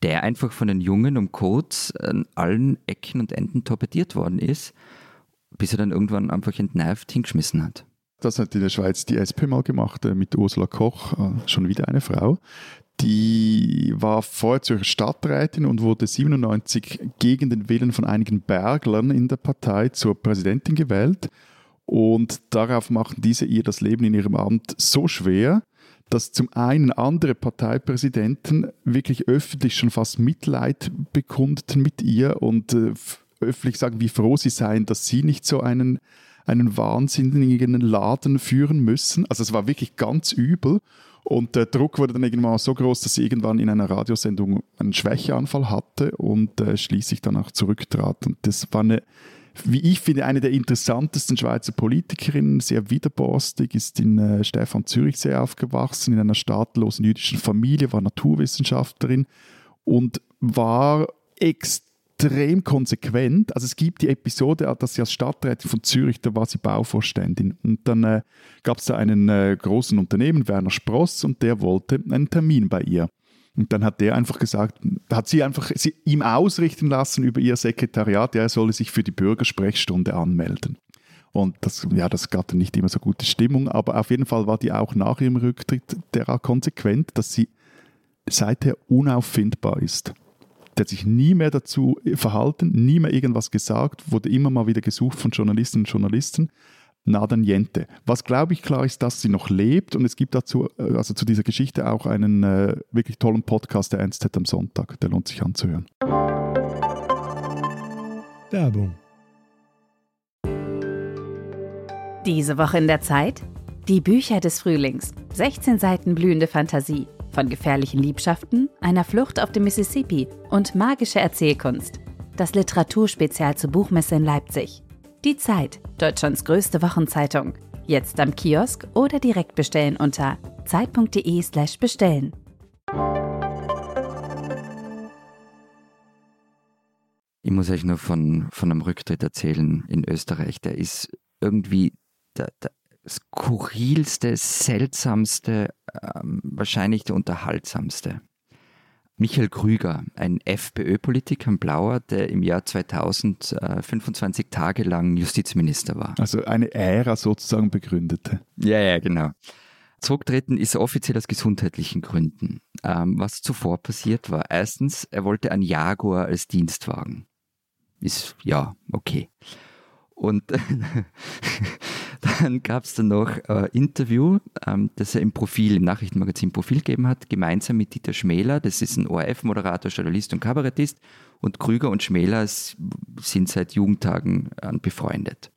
S1: der einfach von den Jungen um Codes an allen Ecken und Enden torpediert worden ist, bis er dann irgendwann einfach entnervt hingeschmissen hat.
S2: Das hat in der Schweiz die SP mal gemacht äh, mit Ursula Koch, äh, schon wieder eine Frau. Die war vorher Zürcher Stadträtin und wurde 97 gegen den Willen von einigen Berglern in der Partei zur Präsidentin gewählt. Und darauf machten diese ihr das Leben in ihrem Amt so schwer, dass zum einen andere Parteipräsidenten wirklich öffentlich schon fast Mitleid bekundeten mit ihr und äh, öffentlich sagen, wie froh sie seien, dass sie nicht so einen, einen wahnsinnigen Laden führen müssen. Also es war wirklich ganz übel. Und der Druck wurde dann irgendwann so groß, dass sie irgendwann in einer Radiosendung einen Schwächeanfall hatte und äh, schließlich dann auch zurücktrat. Und das war eine, wie ich finde, eine der interessantesten Schweizer Politikerinnen, sehr widerborstig, ist in äh, Stefan Zürichsee aufgewachsen, in einer staatlosen jüdischen Familie, war Naturwissenschaftlerin und war extrem extrem konsequent. Also es gibt die Episode, dass sie als Stadträtin von Zürich, da war sie Bauvorständin. Und dann äh, gab es da einen äh, großen Unternehmen, Werner Spross, und der wollte einen Termin bei ihr. Und dann hat der einfach gesagt, hat sie einfach sie, ihm ausrichten lassen über ihr Sekretariat, er solle sich für die Bürgersprechstunde anmelden. Und das, ja, das gab dann nicht immer so gute Stimmung, aber auf jeden Fall war die auch nach ihrem Rücktritt derart konsequent, dass sie seither unauffindbar ist. Der hat sich nie mehr dazu verhalten, nie mehr irgendwas gesagt, wurde immer mal wieder gesucht von Journalistinnen und Journalisten. Nada niente. Was glaube ich klar ist, dass sie noch lebt und es gibt dazu, äh, also zu dieser Geschichte auch einen äh, wirklich tollen Podcast der NZZ am Sonntag. Der lohnt sich anzuhören.
S4: Werbung.
S5: Diese Woche in der Zeit? Die Bücher des Frühlings. 16 Seiten blühende Fantasie von gefährlichen Liebschaften, einer Flucht auf dem Mississippi und magische Erzählkunst. Das Literaturspezial zur Buchmesse in Leipzig. Die Zeit, Deutschlands größte Wochenzeitung. Jetzt am Kiosk oder direkt bestellen unter zeit.de/slash bestellen.
S1: Ich muss euch nur von, von einem Rücktritt erzählen in Österreich. Der ist irgendwie der, der skurrilste, seltsamste, ähm, wahrscheinlich der unterhaltsamste. Michael Krüger, ein FPÖ-Politiker, ein Blauer, der im Jahr 2000 äh, 25 Tage lang Justizminister war.
S2: Also eine Ära sozusagen begründete.
S1: Ja, ja, genau. Zurücktreten ist er offiziell aus gesundheitlichen Gründen. Ähm, was zuvor passiert war, erstens, er wollte ein Jaguar als Dienstwagen. Ist, ja, okay. Und dann gab es dann noch ein Interview, ähm, das er im Profil, im Nachrichtenmagazin Profil gegeben hat, gemeinsam mit Dieter Schmäler, das ist ein ORF-Moderator, Journalist und Kabarettist. Und Krüger und Schmäler sind seit Jugendtagen äh, befreundet.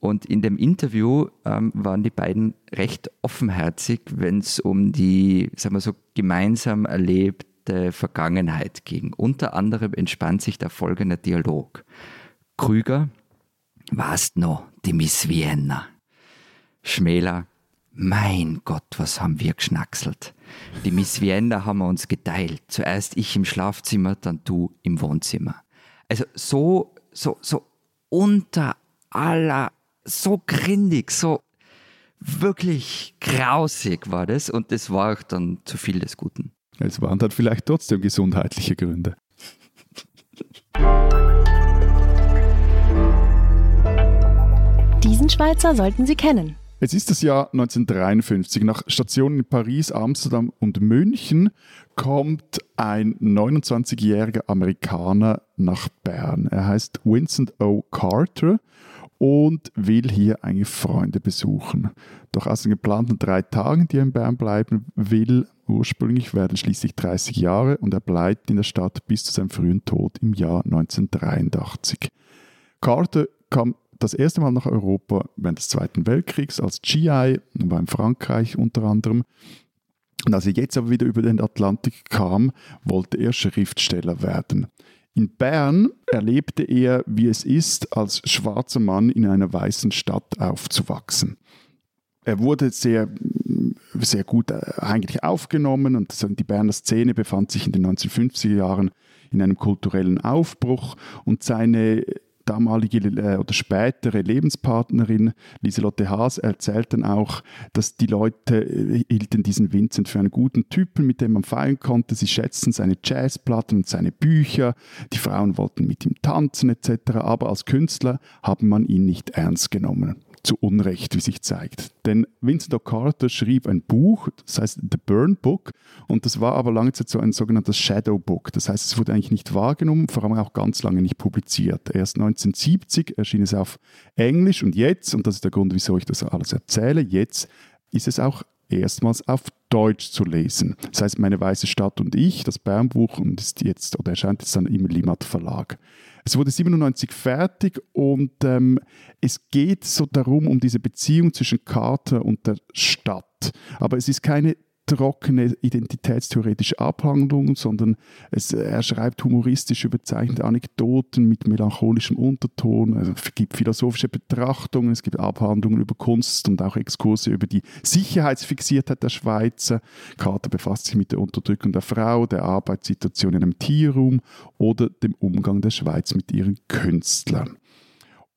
S1: Und in dem Interview ähm, waren die beiden recht offenherzig, wenn es um die, sagen wir so, gemeinsam erlebte Vergangenheit ging. Unter anderem entspannt sich der folgende Dialog. Krüger, warst noch die Miss Vienna. Schmäler, mein Gott, was haben wir geschnackselt. Die Miss Vienna haben wir uns geteilt. Zuerst ich im Schlafzimmer, dann du im Wohnzimmer. Also so, so, so unter aller, so grindig, so wirklich grausig war das und das war auch dann zu viel des Guten.
S2: Es waren dann vielleicht trotzdem gesundheitliche Gründe.
S6: Diesen Schweizer sollten Sie kennen.
S2: Es ist das Jahr 1953. Nach Stationen in Paris, Amsterdam und München kommt ein 29-jähriger Amerikaner nach Bern. Er heißt Vincent O. Carter und will hier eigentlich Freunde besuchen. Doch aus den geplanten drei Tagen, die er in Bern bleiben will, ursprünglich werden schließlich 30 Jahre und er bleibt in der Stadt bis zu seinem frühen Tod im Jahr 1983. Carter kam das erste Mal nach Europa während des Zweiten Weltkriegs als GI, war in Frankreich unter anderem. Und als er jetzt aber wieder über den Atlantik kam, wollte er Schriftsteller werden. In Bern erlebte er, wie es ist, als schwarzer Mann in einer weißen Stadt aufzuwachsen. Er wurde sehr, sehr gut äh, eigentlich aufgenommen und die Berner Szene befand sich in den 1950er Jahren in einem kulturellen Aufbruch und seine damalige äh, oder spätere Lebenspartnerin Lieselotte Haas erzählt dann auch, dass die Leute äh, hielten diesen Vincent für einen guten Typen, mit dem man feiern konnte. Sie schätzten seine Jazzplatten und seine Bücher. Die Frauen wollten mit ihm tanzen etc. Aber als Künstler haben man ihn nicht ernst genommen zu Unrecht, wie sich zeigt. Denn Vincent O'Carter schrieb ein Buch, das heißt The Burn Book, und das war aber lange Zeit so ein sogenanntes Shadow Book. Das heißt, es wurde eigentlich nicht wahrgenommen, vor allem auch ganz lange nicht publiziert. Erst 1970 erschien es auf Englisch und jetzt, und das ist der Grund, wieso ich das alles erzähle, jetzt ist es auch erstmals auf Deutsch zu lesen. Das heißt, meine weiße Stadt und ich, das Bernbuch, und ist jetzt oder erscheint jetzt dann im Limat Verlag. Es wurde 97 fertig und ähm, es geht so darum, um diese Beziehung zwischen Carter und der Stadt. Aber es ist keine trockene identitätstheoretische Abhandlung, sondern es, er schreibt humoristisch überzeichnete Anekdoten mit melancholischem Unterton, also es gibt philosophische Betrachtungen, es gibt Abhandlungen über Kunst und auch Exkurse über die Sicherheitsfixiertheit der Schweizer. Carter befasst sich mit der Unterdrückung der Frau, der Arbeitssituation in einem Tierraum oder dem Umgang der Schweiz mit ihren Künstlern.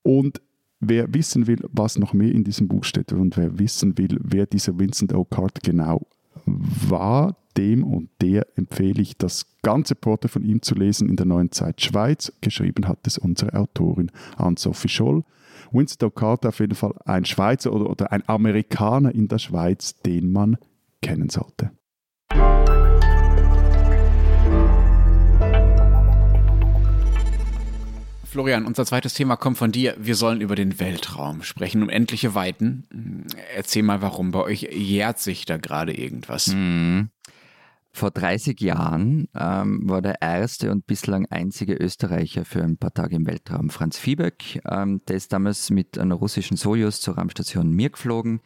S2: Und Wer wissen will, was noch mehr in diesem Buch steht und wer wissen will, wer dieser Vincent O'Cart genau war, dem und der empfehle ich, das ganze Porträt von ihm zu lesen in der Neuen Zeit Schweiz. Geschrieben hat es unsere Autorin Anne-Sophie Scholl. Winston Carter auf jeden Fall ein Schweizer oder, oder ein Amerikaner in der Schweiz, den man kennen sollte.
S3: Florian, unser zweites Thema kommt von dir. Wir sollen über den Weltraum sprechen, um endliche Weiten. Erzähl mal, warum. Bei euch jährt sich da gerade irgendwas.
S1: Mhm. Vor 30 Jahren ähm, war der erste und bislang einzige Österreicher für ein paar Tage im Weltraum, Franz Viehböck. Ähm, der ist damals mit einer russischen Sojus zur Raumstation Mir geflogen.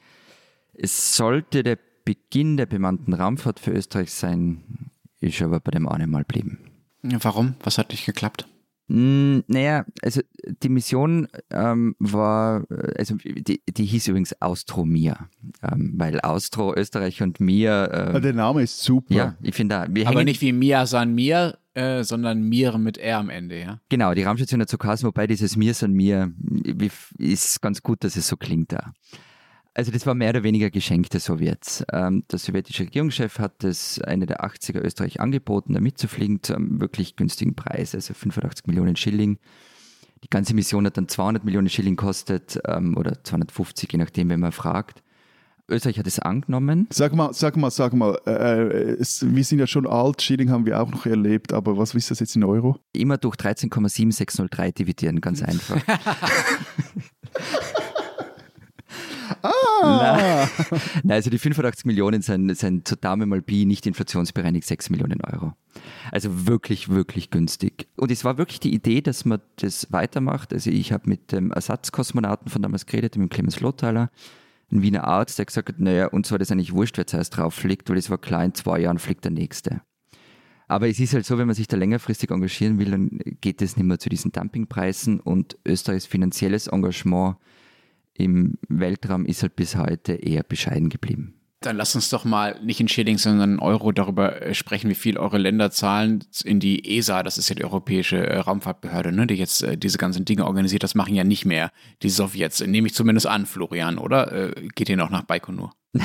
S1: Es sollte der Beginn der bemannten Raumfahrt für Österreich sein, ist aber bei dem auch nicht mal blieben.
S3: Warum? Was hat nicht geklappt?
S1: Hm, naja, also die Mission ähm, war, also die, die hieß übrigens Austromir, ähm, weil Austro, Österreich und Mir.
S2: Ähm, der Name ist super.
S1: Ja, ich finde
S3: Aber nicht wie Mia San Mir, äh, sondern Mir mit R am Ende, ja?
S1: Genau, die Raumstation hat so geheißen, wobei dieses Mir San Mir ist ganz gut, dass es so klingt da. Also das war mehr oder weniger Geschenk der Sowjets. Ähm, der sowjetische Regierungschef hat es Ende der 80er Österreich angeboten, da mitzufliegen zu einem wirklich günstigen Preis, also 85 Millionen Schilling. Die ganze Mission hat dann 200 Millionen Schilling kostet ähm, oder 250, je nachdem, wenn man fragt. Österreich hat es angenommen.
S2: Sag mal, sag mal, sag mal, äh, äh es, wir sind ja schon alt, Schilling haben wir auch noch erlebt, aber was ist das jetzt in Euro?
S1: Immer durch 13,7603 dividieren, ganz einfach.
S2: Ah!
S1: Nein, also die 85 Millionen sind, sind zu Dame mal Pi nicht inflationsbereinigt 6 Millionen Euro. Also wirklich, wirklich günstig. Und es war wirklich die Idee, dass man das weitermacht. Also ich habe mit dem Ersatzkosmonauten von damals geredet, mit Clemens Lotheiler, ein Wiener Arzt, der gesagt hat, naja, uns war das eigentlich wurscht, wer zuerst drauf fliegt, weil es war klar, in zwei Jahren fliegt der Nächste. Aber es ist halt so, wenn man sich da längerfristig engagieren will, dann geht es nicht mehr zu diesen Dumpingpreisen und Österreichs finanzielles Engagement im Weltraum ist halt bis heute eher bescheiden geblieben.
S3: Dann lass uns doch mal nicht in Schilling, sondern in Euro darüber äh, sprechen, wie viel eure Länder zahlen in die ESA, das ist ja die Europäische äh, Raumfahrtbehörde, ne, die jetzt äh, diese ganzen Dinge organisiert. Das machen ja nicht mehr die Sowjets, nehme ich zumindest an, Florian, oder? geht ihr noch nach Baikonur?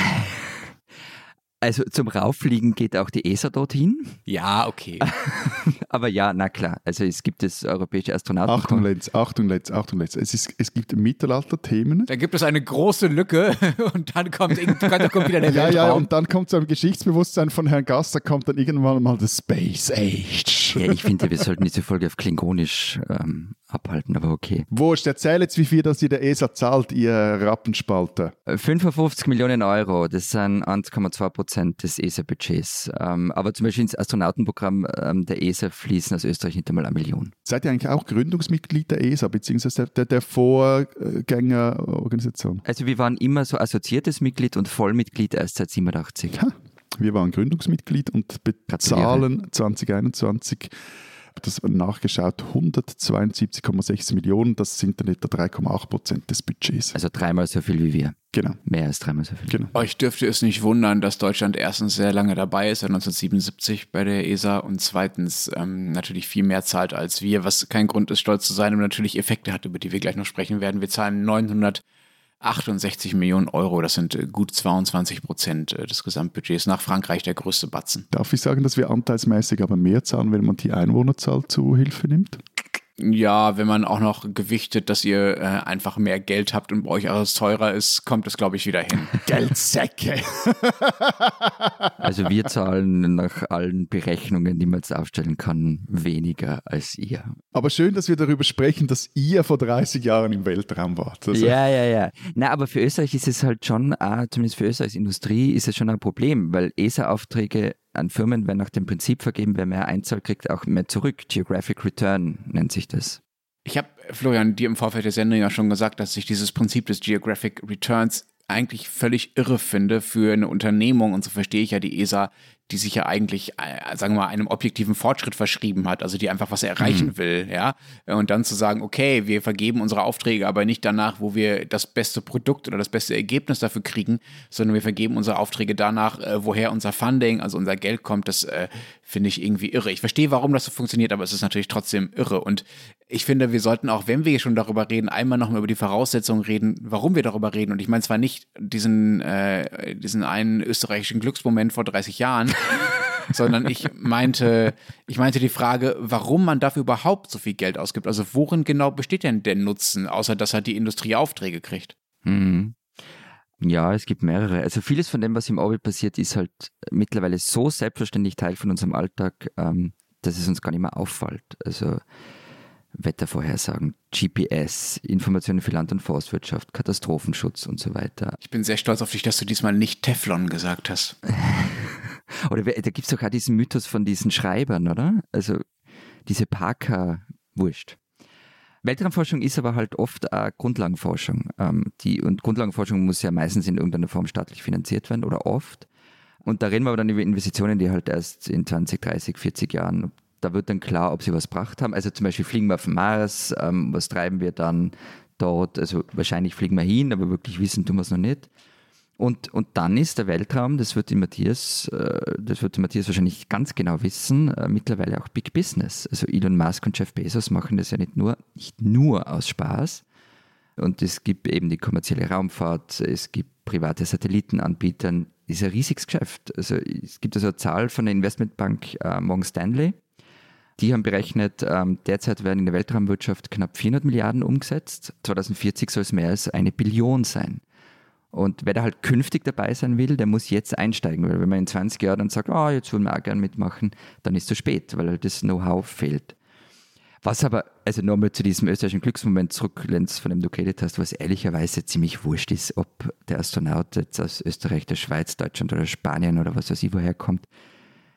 S1: Also zum Rauffliegen geht auch die ESA dorthin.
S3: Ja, okay.
S1: Aber ja, na klar. Also es gibt das europäische Astronauten.
S2: Achtung, Lenz, Achtung, Lenz, Achtung, Lenz. Es, ist, es gibt Mittelalter-Themen.
S3: Da gibt es eine große Lücke und dann kommt, dann kommt wieder der
S2: ja,
S3: Weltraum.
S2: Ja, und dann kommt so ein Geschichtsbewusstsein von Herrn Gasser, kommt dann irgendwann mal das Space Age.
S1: Ja, ich finde, wir sollten diese Folge auf Klingonisch ähm, abhalten, aber okay.
S2: Wurscht, erzähl jetzt, wie viel das ihr der ESA zahlt, ihr Rappenspalter.
S1: 55 Millionen Euro, das sind 1,2 Prozent des ESA-Budgets. Ähm, aber zum Beispiel ins Astronautenprogramm ähm, der ESA fließen aus Österreich nicht einmal eine Million.
S2: Seid ihr eigentlich auch Gründungsmitglied der ESA, beziehungsweise der, der Vorgängerorganisation?
S1: Also wir waren immer so assoziiertes Mitglied und Vollmitglied erst seit 87.
S2: Ha. Wir waren Gründungsmitglied und bezahlen 2021 Das nachgeschaut 172,6 Millionen, das sind dann etwa 3,8 Prozent des Budgets.
S1: Also dreimal so viel wie wir.
S2: Genau.
S1: Mehr als dreimal so viel.
S2: Genau.
S3: Euch dürfte es nicht wundern, dass Deutschland erstens sehr lange dabei ist, seit 1977 bei der ESA und zweitens ähm, natürlich viel mehr zahlt als wir, was kein Grund ist, stolz zu sein und natürlich Effekte hat, über die wir gleich noch sprechen werden. Wir zahlen 968 Millionen Euro, das sind äh, gut 22 Prozent äh, des Gesamtbudgets, nach Frankreich der größte Batzen.
S2: Darf ich sagen, dass wir anteilsmäßig aber mehr zahlen, wenn man die Einwohnerzahl zu Hilfe nimmt?
S3: Ja, wenn man auch noch gewichtet, dass ihr äh, einfach mehr Geld habt und bei euch alles teurer ist, kommt es, glaube ich, wieder hin.
S2: Geldsäcke!
S1: Also wir zahlen nach allen Berechnungen, die man jetzt aufstellen kann, weniger als ihr.
S2: Aber schön, dass wir darüber sprechen, dass ihr vor 30 Jahren im Weltraum wart. Also,
S1: Ja, ja, ja. Na, aber für Österreich ist es halt schon, auch, zumindest für Österreichs Industrie, ist es schon ein Problem, weil ESA-Aufträge an Firmen werden nach dem Prinzip vergeben, wer mehr einzahlt, kriegt auch mehr zurück. Geographic Return nennt sich das.
S3: Ich habe, Florian, dir im Vorfeld der Sendung ja schon gesagt, dass ich dieses Prinzip des Geographic Returns eigentlich völlig irre finde für eine Unternehmung. Und so verstehe ich ja die ESA, die sich ja eigentlich, äh, sagen wir mal, einem objektiven Fortschritt verschrieben hat, also die einfach was erreichen will, ja. Und dann zu sagen, okay, wir vergeben unsere Aufträge aber nicht danach, wo wir das beste Produkt oder das beste Ergebnis dafür kriegen, sondern wir vergeben unsere Aufträge danach, äh, woher unser Funding, also unser Geld kommt, das äh, finde ich irgendwie irre. Ich verstehe, warum das so funktioniert, aber es ist natürlich trotzdem irre. Und ich finde, wir sollten auch, wenn wir schon darüber reden, einmal nochmal über die Voraussetzungen reden, warum wir darüber reden. Und ich meine zwar nicht diesen, äh, diesen einen österreichischen Glücksmoment vor 30 Jahren, sondern ich meinte, ich meinte die Frage, warum man dafür überhaupt so viel Geld ausgibt. Also worin genau besteht denn der Nutzen, außer dass halt die Industrie Aufträge kriegt?
S1: Mhm. Ja, es gibt mehrere. Also vieles von dem, was im Orbit passiert, ist halt mittlerweile so selbstverständlich Teil von unserem Alltag, ähm, dass es uns gar nicht mehr auffällt. Also Wettervorhersagen, GPS, Informationen für Land- und Forstwirtschaft, Katastrophenschutz und so weiter.
S3: Ich bin sehr stolz auf dich, dass du diesmal nicht Teflon gesagt hast.
S1: Oder da gibt es doch auch diesen Mythos von diesen Schreibern, oder? Also diese Parker-Wurscht. Weltraumforschung ist aber halt oft auch Grundlagenforschung. Ähm, die, und Grundlagenforschung muss ja meistens in irgendeiner Form staatlich finanziert werden oder oft. Und da reden wir aber dann über Investitionen, die halt erst in 20, 30, 40 Jahren, da wird dann klar, ob sie was gebracht haben. Also zum Beispiel fliegen wir auf den Mars, ähm, was treiben wir dann dort? Also wahrscheinlich fliegen wir hin, aber wirklich wissen tun wir es noch nicht. Und, und dann ist der Weltraum, das wird die Matthias, äh, das wird die Matthias wahrscheinlich ganz genau wissen, äh, mittlerweile auch Big Business. Also Elon Musk und Jeff Bezos machen das ja nicht nur, nicht nur aus Spaß. Und es gibt eben die kommerzielle Raumfahrt, es gibt private Satellitenanbieter, ist ein riesiges Geschäft. Also es gibt also eine Zahl von der Investmentbank äh, Morgan Stanley. Die haben berechnet, ähm, derzeit werden in der Weltraumwirtschaft knapp 400 Milliarden umgesetzt. 2040 soll es mehr als eine Billion sein. Und wer da halt künftig dabei sein will, der muss jetzt einsteigen, weil wenn man in 20 Jahren dann sagt, ah, jetzt wollen wir auch gerne mitmachen, dann ist es zu spät, weil halt das Know-how fehlt. Was aber, also nochmal zu diesem österreichischen Glücksmoment zurück, Lenz, von dem du geredet hast, was ehrlicherweise ziemlich wurscht ist, ob der Astronaut jetzt aus Österreich, der Schweiz, Deutschland oder Spanien oder was weiß ich woher kommt.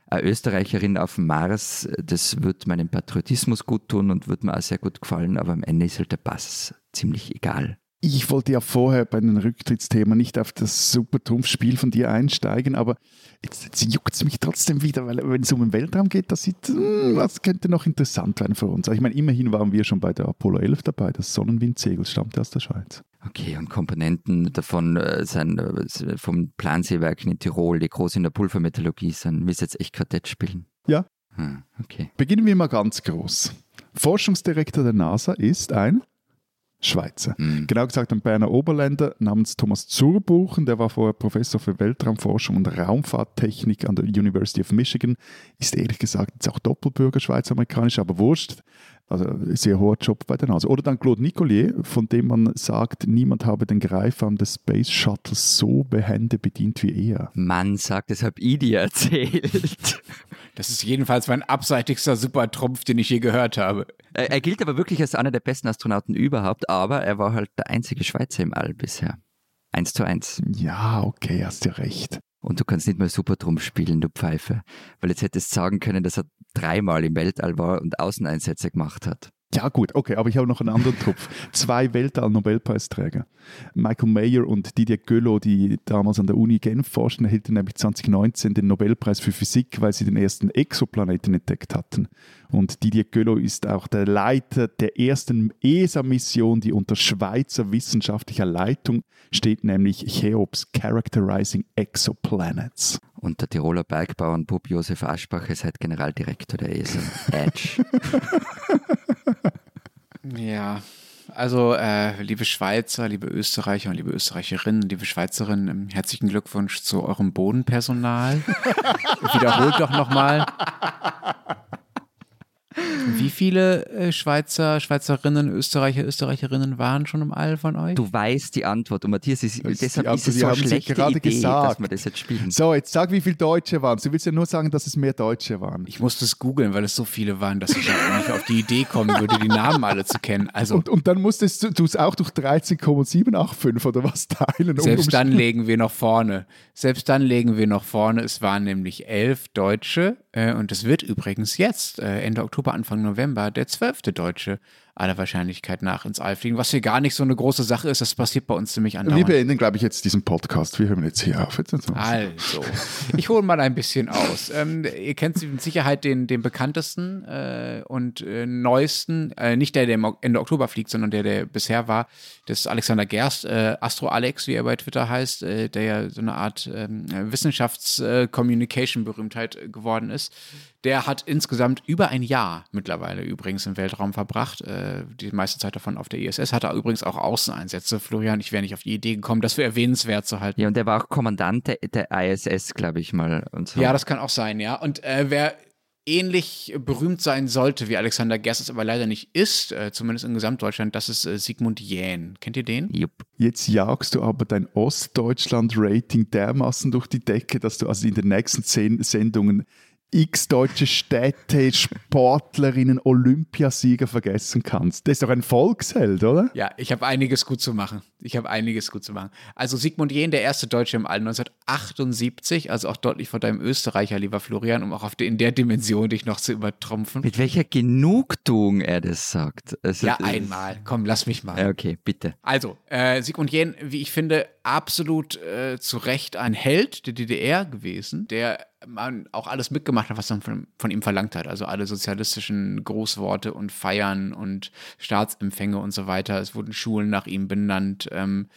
S1: Eine Österreicherin auf dem Mars, das wird meinem Patriotismus gut tun und wird mir auch sehr gut gefallen, aber am Ende ist halt der Pass ziemlich egal.
S2: Ich wollte ja vorher bei den Rücktrittsthemen nicht auf das super Trumpfspiel von dir einsteigen, aber jetzt, jetzt juckt es mich trotzdem wieder, weil wenn es um den Weltraum geht, das, sieht, hm, was könnte noch interessant werden für uns. Ich meine, immerhin waren wir schon bei der Apollo 11 dabei, das Sonnenwindsegel stammte aus der Schweiz.
S1: Okay, und Komponenten davon äh, sind äh, vom Planseewerken in Tirol, die groß in der Pulvermetallurgie sind. Willst du jetzt echt Quartett spielen?
S2: Ja.
S1: Hm, okay.
S2: Beginnen wir mal ganz groß. Forschungsdirektor der NASA ist ein Schweizer.
S1: Hm.
S2: Genau gesagt ein Berner Oberländer namens Thomas Zurbuchen, der war vorher Professor für Weltraumforschung und Raumfahrttechnik an der University of Michigan, ist ehrlich gesagt jetzt auch Doppelbürger schweiz-amerikanisch, aber wurscht. Also sehr hoher Job bei der NASA. Oder dann Claude Nicollier, von dem man sagt, niemand habe den Greifarm des Space Shuttles so behende bedient wie er.
S1: Mann sagt, das hab ich dir erzählt.
S3: Das ist jedenfalls mein abseitigster Supertrumpf, den ich je gehört habe.
S1: er, er gilt aber wirklich als einer der besten Astronauten überhaupt, aber er war halt der einzige Schweizer im All bisher. Eins zu eins.
S2: Ja, okay, hast ja recht.
S1: Und du kannst nicht mal Supertrumpf spielen, du Pfeife. Weil jetzt hättest sagen können, dass er dreimal im Weltall war und Außeneinsätze gemacht hat.
S2: Ja, gut, okay, aber ich habe noch einen anderen Topf. Zwei Weltall-Nobelpreisträger. Michael Mayer und Didier Queloz, die damals an der Uni Genf forschen, erhielten nämlich 2019 den Nobelpreis für Physik, weil sie den ersten Exoplaneten entdeckt hatten. Und Didier Queloz ist auch der Leiter der ersten ESA-Mission, die unter Schweizer wissenschaftlicher Leitung steht, nämlich Cheops Characterizing Exoplanets.
S1: Und der Tiroler Bergbauernbub Josef Aschbach ist halt Generaldirektor der ESA. Edge.
S3: Ja, also äh, liebe Schweizer, liebe Österreicher und liebe Österreicherinnen, liebe Schweizerinnen, ähm, herzlichen Glückwunsch zu eurem Bodenpersonal. Wiederholt doch nochmal. Wie viele äh, Schweizer, Schweizerinnen, Österreicher, Österreicherinnen waren schon im All von euch?
S1: Du weißt die Antwort und Matthias, ist, deshalb ist es so eine schlechte
S2: gerade
S1: Idee,
S2: gesagt.
S1: dass wir das jetzt spielen.
S2: So, jetzt sag, wie viele Deutsche waren. Du willst ja nur sagen, dass es mehr Deutsche waren.
S3: Ich musste es googeln, weil es so viele waren, dass ich auch nicht auf die Idee kommen würde, die Namen alle zu kennen. Also
S2: Und, und dann musstest du es auch durch 13,785 oder was teilen. um-
S3: Selbst
S2: um-
S3: dann legen wir noch vorne. Selbst dann legen wir noch vorne. Es waren nämlich elf Deutsche äh, und es wird übrigens jetzt, äh, Ende Oktober, Anfang November, der zwölfte Deutsche aller Wahrscheinlichkeit nach ins All fliegen, was hier gar nicht so eine große Sache ist. Das passiert bei uns ziemlich
S2: Wir
S3: andauernd.
S2: beenden, glaube ich, jetzt diesen Podcast. Wir hören jetzt hier auf. Jetzt
S3: Also, ich hole mal ein bisschen aus. Ähm, ihr kennt mit Sicherheit den, den bekanntesten äh, und äh, neuesten, äh, nicht der, der Ende Oktober fliegt, sondern der, der bisher war, das ist Alexander Gerst, äh, Astro Alex, wie er bei Twitter heißt, äh, der ja so eine Art ähm, Wissenschafts-Communication-Berühmtheit äh, geworden ist. Der hat insgesamt über ein Jahr mittlerweile übrigens im Weltraum verbracht. Äh, die meiste Zeit davon auf der ISS. Hat er übrigens auch Außeneinsätze. Florian, ich wäre nicht auf die Idee gekommen, das für erwähnenswert zu halten.
S1: Ja, und er war auch Kommandant der, der ISS, glaube ich mal. Und so.
S3: Ja, das kann auch sein, ja. Und äh, wer ähnlich berühmt sein sollte, wie Alexander Gerst es aber leider nicht ist, äh, zumindest in Gesamtdeutschland, das ist äh, Sigmund Jähn. Kennt ihr den?
S1: Jupp.
S2: Jetzt jagst du aber dein Ostdeutschland-Rating dermaßen durch die Decke, dass du also in den nächsten zehn Sendungen x deutsche Städte, Sportlerinnen, Olympiasieger vergessen kannst. Das ist doch ein Volksheld, oder?
S3: Ja, ich habe einiges gut zu machen. Ich habe einiges gut zu machen. Also Sigmund Jähn, der erste Deutsche im All 1978, also auch deutlich vor deinem Österreicher, lieber Florian, um auch auf die, in der Dimension dich noch zu übertrumpfen.
S1: Mit welcher Genugtuung er das sagt. Also,
S3: Ja, einmal. Komm, lass mich mal.
S1: Ja, okay, bitte.
S3: Also, äh, Sigmund Jähn, wie ich finde, absolut äh, zu Recht ein Held der DDR gewesen, der man auch alles mitgemacht hat, was man von, von ihm verlangt hat. Also alle sozialistischen Großworte und Feiern und Staatsempfänge und so weiter. Es wurden Schulen nach ihm benannt. Ähm,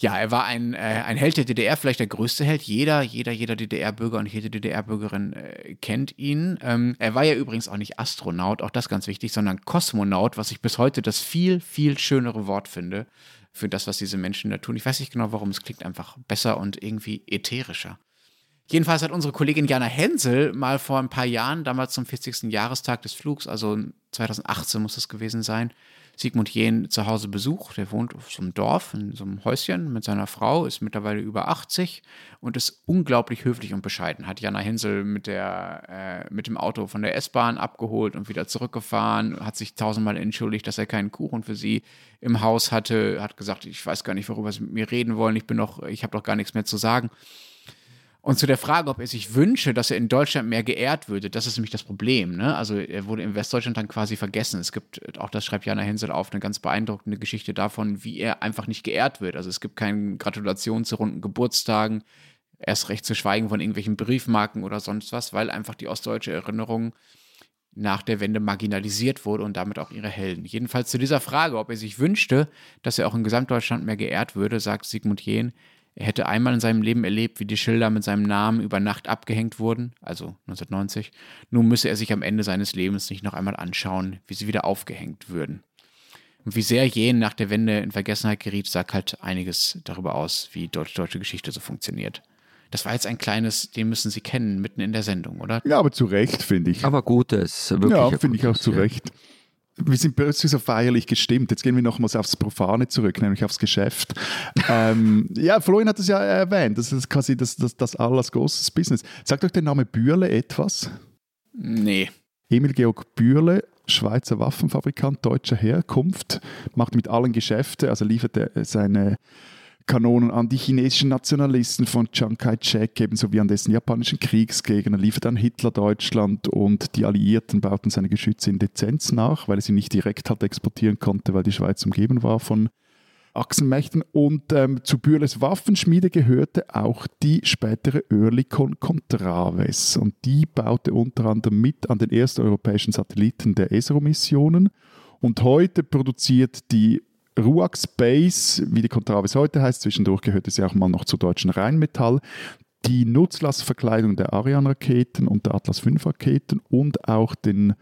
S3: ja, er war ein, äh, ein Held der DDR, vielleicht der größte Held. Jeder, jeder, jeder DDR-Bürger und jede DDR-Bürgerin äh, kennt ihn. Ähm, er war ja übrigens auch nicht Astronaut, auch das ganz wichtig, sondern Kosmonaut, was ich bis heute das viel, viel schönere Wort finde für das, was diese Menschen da tun. Ich weiß nicht genau warum, es klingt einfach besser und irgendwie ätherischer. Jedenfalls hat unsere Kollegin Jana Hensel mal vor ein paar Jahren, damals zum 40. Jahrestag des Flugs, also 2018 muss das gewesen sein, Sigmund Jähn zu Hause besucht. Der wohnt auf so einem Dorf, in so einem Häuschen mit seiner Frau, ist mittlerweile über 80 und ist unglaublich höflich und bescheiden. Hat Jana Hensel mit, der, äh, mit dem Auto von der S-Bahn abgeholt und wieder zurückgefahren, hat sich tausendmal entschuldigt, dass er keinen Kuchen für sie im Haus hatte, hat gesagt, ich weiß gar nicht, worüber sie mit mir reden wollen, ich ich habe doch gar nichts mehr zu sagen. Und zu der Frage, ob er sich wünsche, dass er in Deutschland mehr geehrt würde, das ist nämlich das Problem. Ne? Also er wurde in Westdeutschland dann quasi vergessen. Es gibt, auch das schreibt Jana Hensel auf, eine ganz beeindruckende Geschichte davon, wie er einfach nicht geehrt wird. Also es gibt keine Gratulation zu runden Geburtstagen, erst recht zu schweigen von irgendwelchen Briefmarken oder sonst was, weil einfach die ostdeutsche Erinnerung nach der Wende marginalisiert wurde und damit auch ihre Helden. Jedenfalls zu dieser Frage, ob er sich wünschte, dass er auch in Gesamtdeutschland mehr geehrt würde, sagt Sigmund Jähn, er hätte einmal in seinem Leben erlebt, wie die Schilder mit seinem Namen über Nacht abgehängt wurden, also 1990. Nun müsse er sich am Ende seines Lebens nicht noch einmal anschauen, wie sie wieder aufgehängt würden. Und wie sehr Jähn nach der Wende in Vergessenheit geriet, sagt halt einiges darüber aus, wie deutsch-deutsche Geschichte so funktioniert. Das war jetzt ein kleines, den müssen Sie kennen, mitten in der Sendung, oder?
S2: Ja, aber zu Recht, finde ich.
S1: Aber gutes, wirklich.
S2: ja, finde ich auch zu
S1: ja.
S2: Wir sind plötzlich so feierlich gestimmt. Jetzt gehen wir nochmals aufs Profane zurück, nämlich aufs Geschäft. ähm, ja, Florian hat es ja erwähnt, das ist quasi das, das, das alles großes Business. Sagt euch der Name Bürle etwas?
S3: Nee.
S2: Emil Georg Bürle, Schweizer Waffenfabrikant deutscher Herkunft, macht mit allen Geschäfte, also liefert er seine Kanonen an die chinesischen Nationalisten von Chiang Kai-shek, ebenso wie an dessen japanischen Kriegsgegner, liefert an Hitler Deutschland und die Alliierten bauten seine Geschütze in Dezenz nach, weil er sie nicht direkt halt exportieren konnte, weil die Schweiz umgeben war von Achsenmächten. Und ähm, zu Bürles Waffenschmiede gehörte auch die spätere Oerlikon Contraves. Und die baute unter anderem mit an den ersten europäischen Satelliten der ESRO-Missionen. Und heute produziert die Ruag Space, wie die Contraves heute heißt, zwischendurch gehörte sie auch mal noch zur deutschen Rheinmetall, die Nutzlastverkleidung der Ariane-Raketen und der Atlas V-Raketen und auch den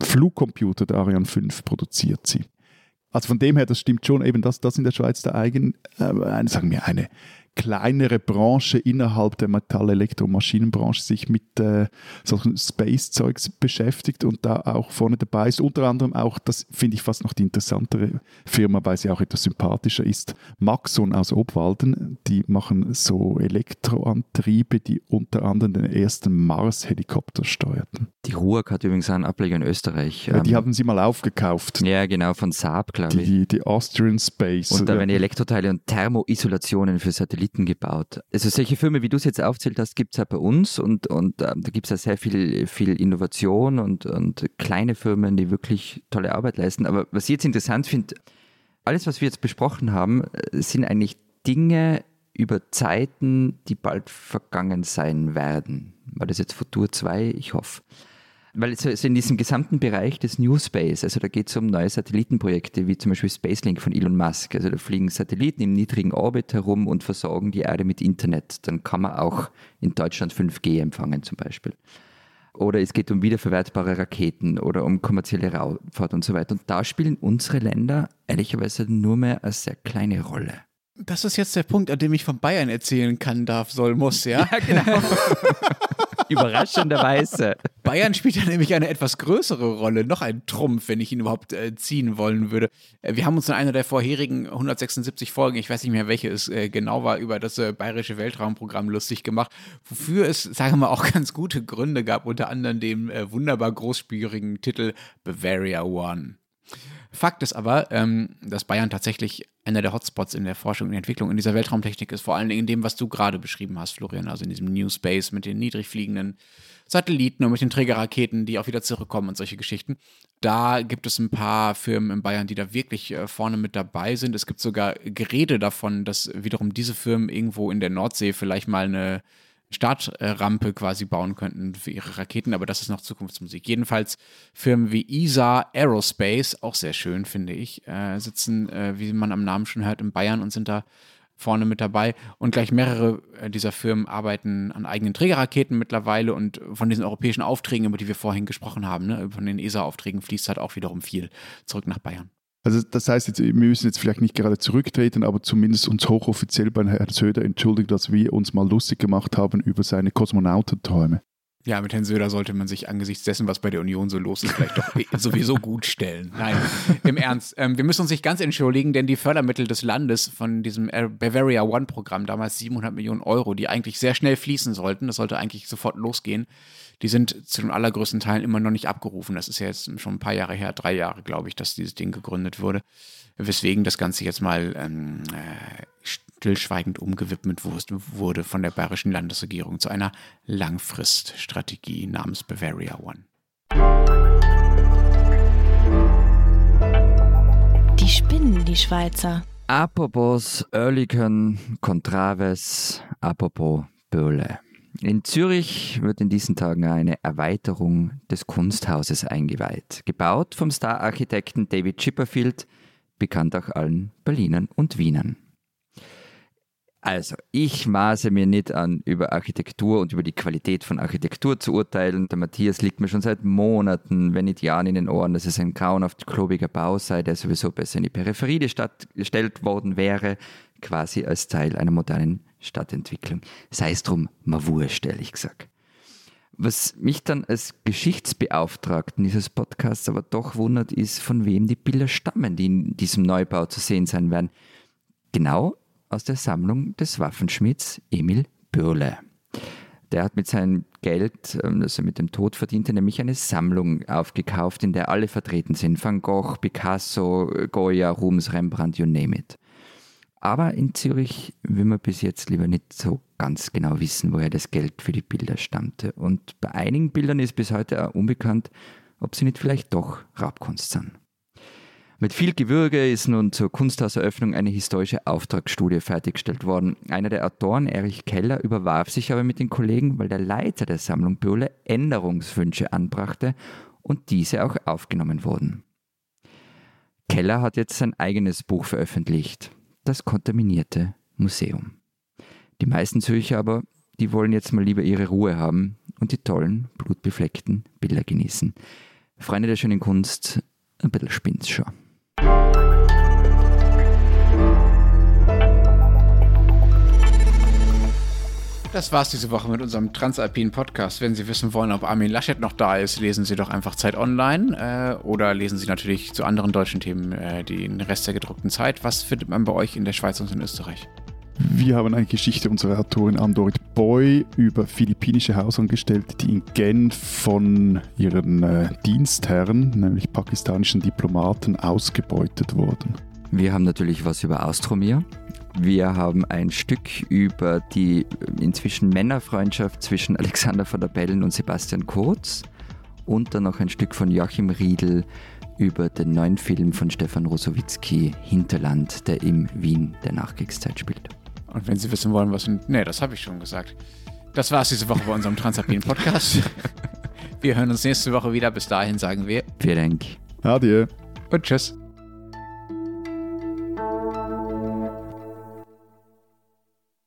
S2: Flugcomputer der Ariane 5 produziert sie. Also von dem her, das stimmt schon, eben dass das in der Schweiz der eigen, äh, sagen wir, eine kleinere Branche innerhalb der Metall-Elektromaschinenbranche sich mit äh, solchen Space-Zeugs beschäftigt und da auch vorne dabei ist. Unter anderem auch, das finde ich fast noch die interessantere Firma, weil sie auch etwas sympathischer ist, Maxon aus Obwalden. Die machen so Elektroantriebe, die unter anderem den ersten Mars-Helikopter steuerten.
S1: Die RUAG hat übrigens einen Ableger in Österreich.
S2: Ja, die ähm, haben sie mal aufgekauft.
S1: Ja, genau, von Saab, glaube ich.
S2: Die, die Austrian Space.
S1: Und da werden die Elektroteile und Thermoisolationen für Satelliten Satelliten gebaut. Also solche Firmen, wie du es jetzt aufzählt hast, gibt es ja bei uns und, und ähm, da gibt es ja sehr viel, viel Innovation und, und kleine Firmen, die wirklich tolle Arbeit leisten. Aber was ich jetzt interessant finde, alles, was wir jetzt besprochen haben, äh, sind eigentlich Dinge über Zeiten, die bald vergangen sein werden. War das jetzt Futur 2? Ich hoffe weil so, so in diesem gesamten Bereich des New Space, also da geht es um neue Satellitenprojekte, wie zum Beispiel Spacelink von Elon Musk. Also da fliegen Satelliten im niedrigen Orbit herum und versorgen die Erde mit Internet. Dann kann man auch in Deutschland 5G empfangen zum Beispiel. Oder es geht um wiederverwertbare Raketen oder um kommerzielle Raumfahrt und so weiter. Und da spielen unsere Länder ehrlicherweise nur mehr eine sehr kleine Rolle.
S3: Das ist jetzt der Punkt, an dem ich von Bayern erzählen kann, darf, soll, muss, ja?
S1: Ja, genau. Überraschenderweise.
S3: Bayern spielt ja nämlich eine etwas größere Rolle, noch ein Trumpf, wenn ich ihn überhaupt äh, ziehen wollen würde. Äh, wir haben uns in einer der vorherigen 176 Folgen, ich weiß nicht mehr, welche es äh, genau war, über das äh, bayerische Weltraumprogramm lustig gemacht, wofür es, sagen wir mal, auch ganz gute Gründe gab, unter anderem den äh, wunderbar großspürigen Titel Bavaria One. Fakt ist aber, ähm, dass Bayern tatsächlich einer der Hotspots in der Forschung und Entwicklung in dieser Weltraumtechnik ist, vor allen Dingen in dem, was du gerade beschrieben hast, Florian, also in diesem New Space mit den niedrig fliegenden Satelliten und mit den Trägerraketen, die auch wieder zurückkommen und solche Geschichten. Da gibt es ein paar Firmen in Bayern, die da wirklich äh, vorne mit dabei sind. Es gibt sogar Gerede davon, dass wiederum diese Firmen irgendwo in der Nordsee vielleicht mal eine Startrampe quasi bauen könnten für ihre Raketen, aber das ist noch Zukunftsmusik. Jedenfalls Firmen wie ESA Aerospace, auch sehr schön, finde ich, äh, sitzen, äh, wie man am Namen schon hört, in Bayern und sind da vorne mit dabei. Und gleich mehrere äh, dieser Firmen arbeiten an eigenen Trägerraketen mittlerweile und von diesen europäischen Aufträgen, über die wir vorhin gesprochen haben, ne, von den ESA-Aufträgen fließt halt auch wiederum viel zurück nach Bayern.
S2: Also das heißt, jetzt, wir müssen jetzt vielleicht nicht gerade zurücktreten, aber zumindest uns hochoffiziell bei Herrn Söder entschuldigen, dass wir uns mal lustig gemacht haben über seine Kosmonautenträume.
S3: Ja, mit Herrn Söder sollte man sich angesichts dessen, was bei der Union so los ist, vielleicht doch sowieso gut stellen. Nein, im Ernst. Ähm, wir müssen uns nicht ganz entschuldigen, denn die Fördermittel des Landes von diesem Bavaria One-Programm, damals 700 Millionen Euro, die eigentlich sehr schnell fließen sollten, das sollte eigentlich sofort losgehen, die sind zu den allergrößten Teilen immer noch nicht abgerufen. Das ist ja jetzt schon ein paar Jahre her, drei Jahre, glaube ich, dass dieses Ding gegründet wurde. Weswegen das Ganze jetzt mal ähm, äh, stillschweigend umgewidmet wurde von der bayerischen Landesregierung zu einer Langfriststrategie namens Bavaria One.
S4: Die spinnen, die Schweizer.
S1: Apropos Oerlikon, Contraves, apropos Böhle. In Zürich wird in diesen Tagen eine Erweiterung des Kunsthauses eingeweiht. Gebaut vom Star-Architekten David Chipperfield, bekannt auch allen Berlinern und Wienern. Also, ich maße mir nicht an, über Architektur und über die Qualität von Architektur zu urteilen. Der Matthias liegt mir schon seit Monaten, wenn nicht Jahren in den Ohren, dass es ein grauenhaft klobiger Bau sei, der sowieso besser in die Peripherie der Stadt gestellt worden wäre, quasi als Teil einer modernen Stadtentwicklung. Sei es drum, mal wurscht, ehrlich gesagt. Was mich dann als Geschichtsbeauftragten dieses Podcasts aber doch wundert, ist, von wem die Bilder stammen, die in diesem Neubau zu sehen sein werden. Genau aus der Sammlung des Waffenschmieds Emil Bürle. Der hat mit seinem Geld, ähm, das er mit dem Tod verdiente, nämlich eine Sammlung aufgekauft, in der alle vertreten sind. Van Gogh, Picasso, Goya, Rubens, Rembrandt, you name it. Aber in Zürich will man bis jetzt lieber nicht so ganz genau wissen, woher das Geld für die Bilder stammte. Und bei einigen Bildern ist bis heute auch unbekannt, ob sie nicht vielleicht doch Raubkunst sind. Mit viel Gewürge ist nun zur Kunsthauseröffnung eine historische Auftragsstudie fertiggestellt worden. Einer der Autoren, Erich Keller, überwarf sich aber mit den Kollegen, weil der Leiter der Sammlung Bürle Änderungswünsche anbrachte und diese auch aufgenommen wurden. Keller hat jetzt sein eigenes Buch veröffentlicht, Das kontaminierte Museum. Die meisten Zürcher aber, die wollen jetzt mal lieber ihre Ruhe haben und die tollen, blutbefleckten Bilder genießen. Freunde der schönen Kunst, ein bisschen spinnt's schon.
S3: Das war's diese Woche mit unserem Transalpinen Podcast. Wenn Sie wissen wollen, ob Armin Laschet noch da ist, lesen Sie doch einfach Zeit Online äh, oder lesen Sie natürlich zu anderen deutschen Themen äh, den Rest der gedruckten Zeit. Was findet man bei euch in der Schweiz und in Österreich?
S2: Wir haben eine Geschichte unserer Autorin Andorit Boy über philippinische Hausangestellte, die in Genf von ihren äh, Dienstherren, nämlich pakistanischen Diplomaten, ausgebeutet wurden.
S1: Wir haben natürlich was über Austromir. Wir haben ein Stück über die inzwischen Männerfreundschaft zwischen Alexander von der Bellen und Sebastian Kurz und dann noch ein Stück von Joachim Riedel über den neuen Film von Stefan Rosowitzki Hinterland, der im Wien der Nachkriegszeit spielt.
S3: Und wenn Sie wissen wollen, was... Nee, das habe ich schon gesagt. Das war's diese Woche bei unserem Transalpinen Podcast. wir hören uns nächste Woche wieder. Bis dahin sagen wir...
S1: Vielen Dank.
S2: Adieu.
S3: Und tschüss.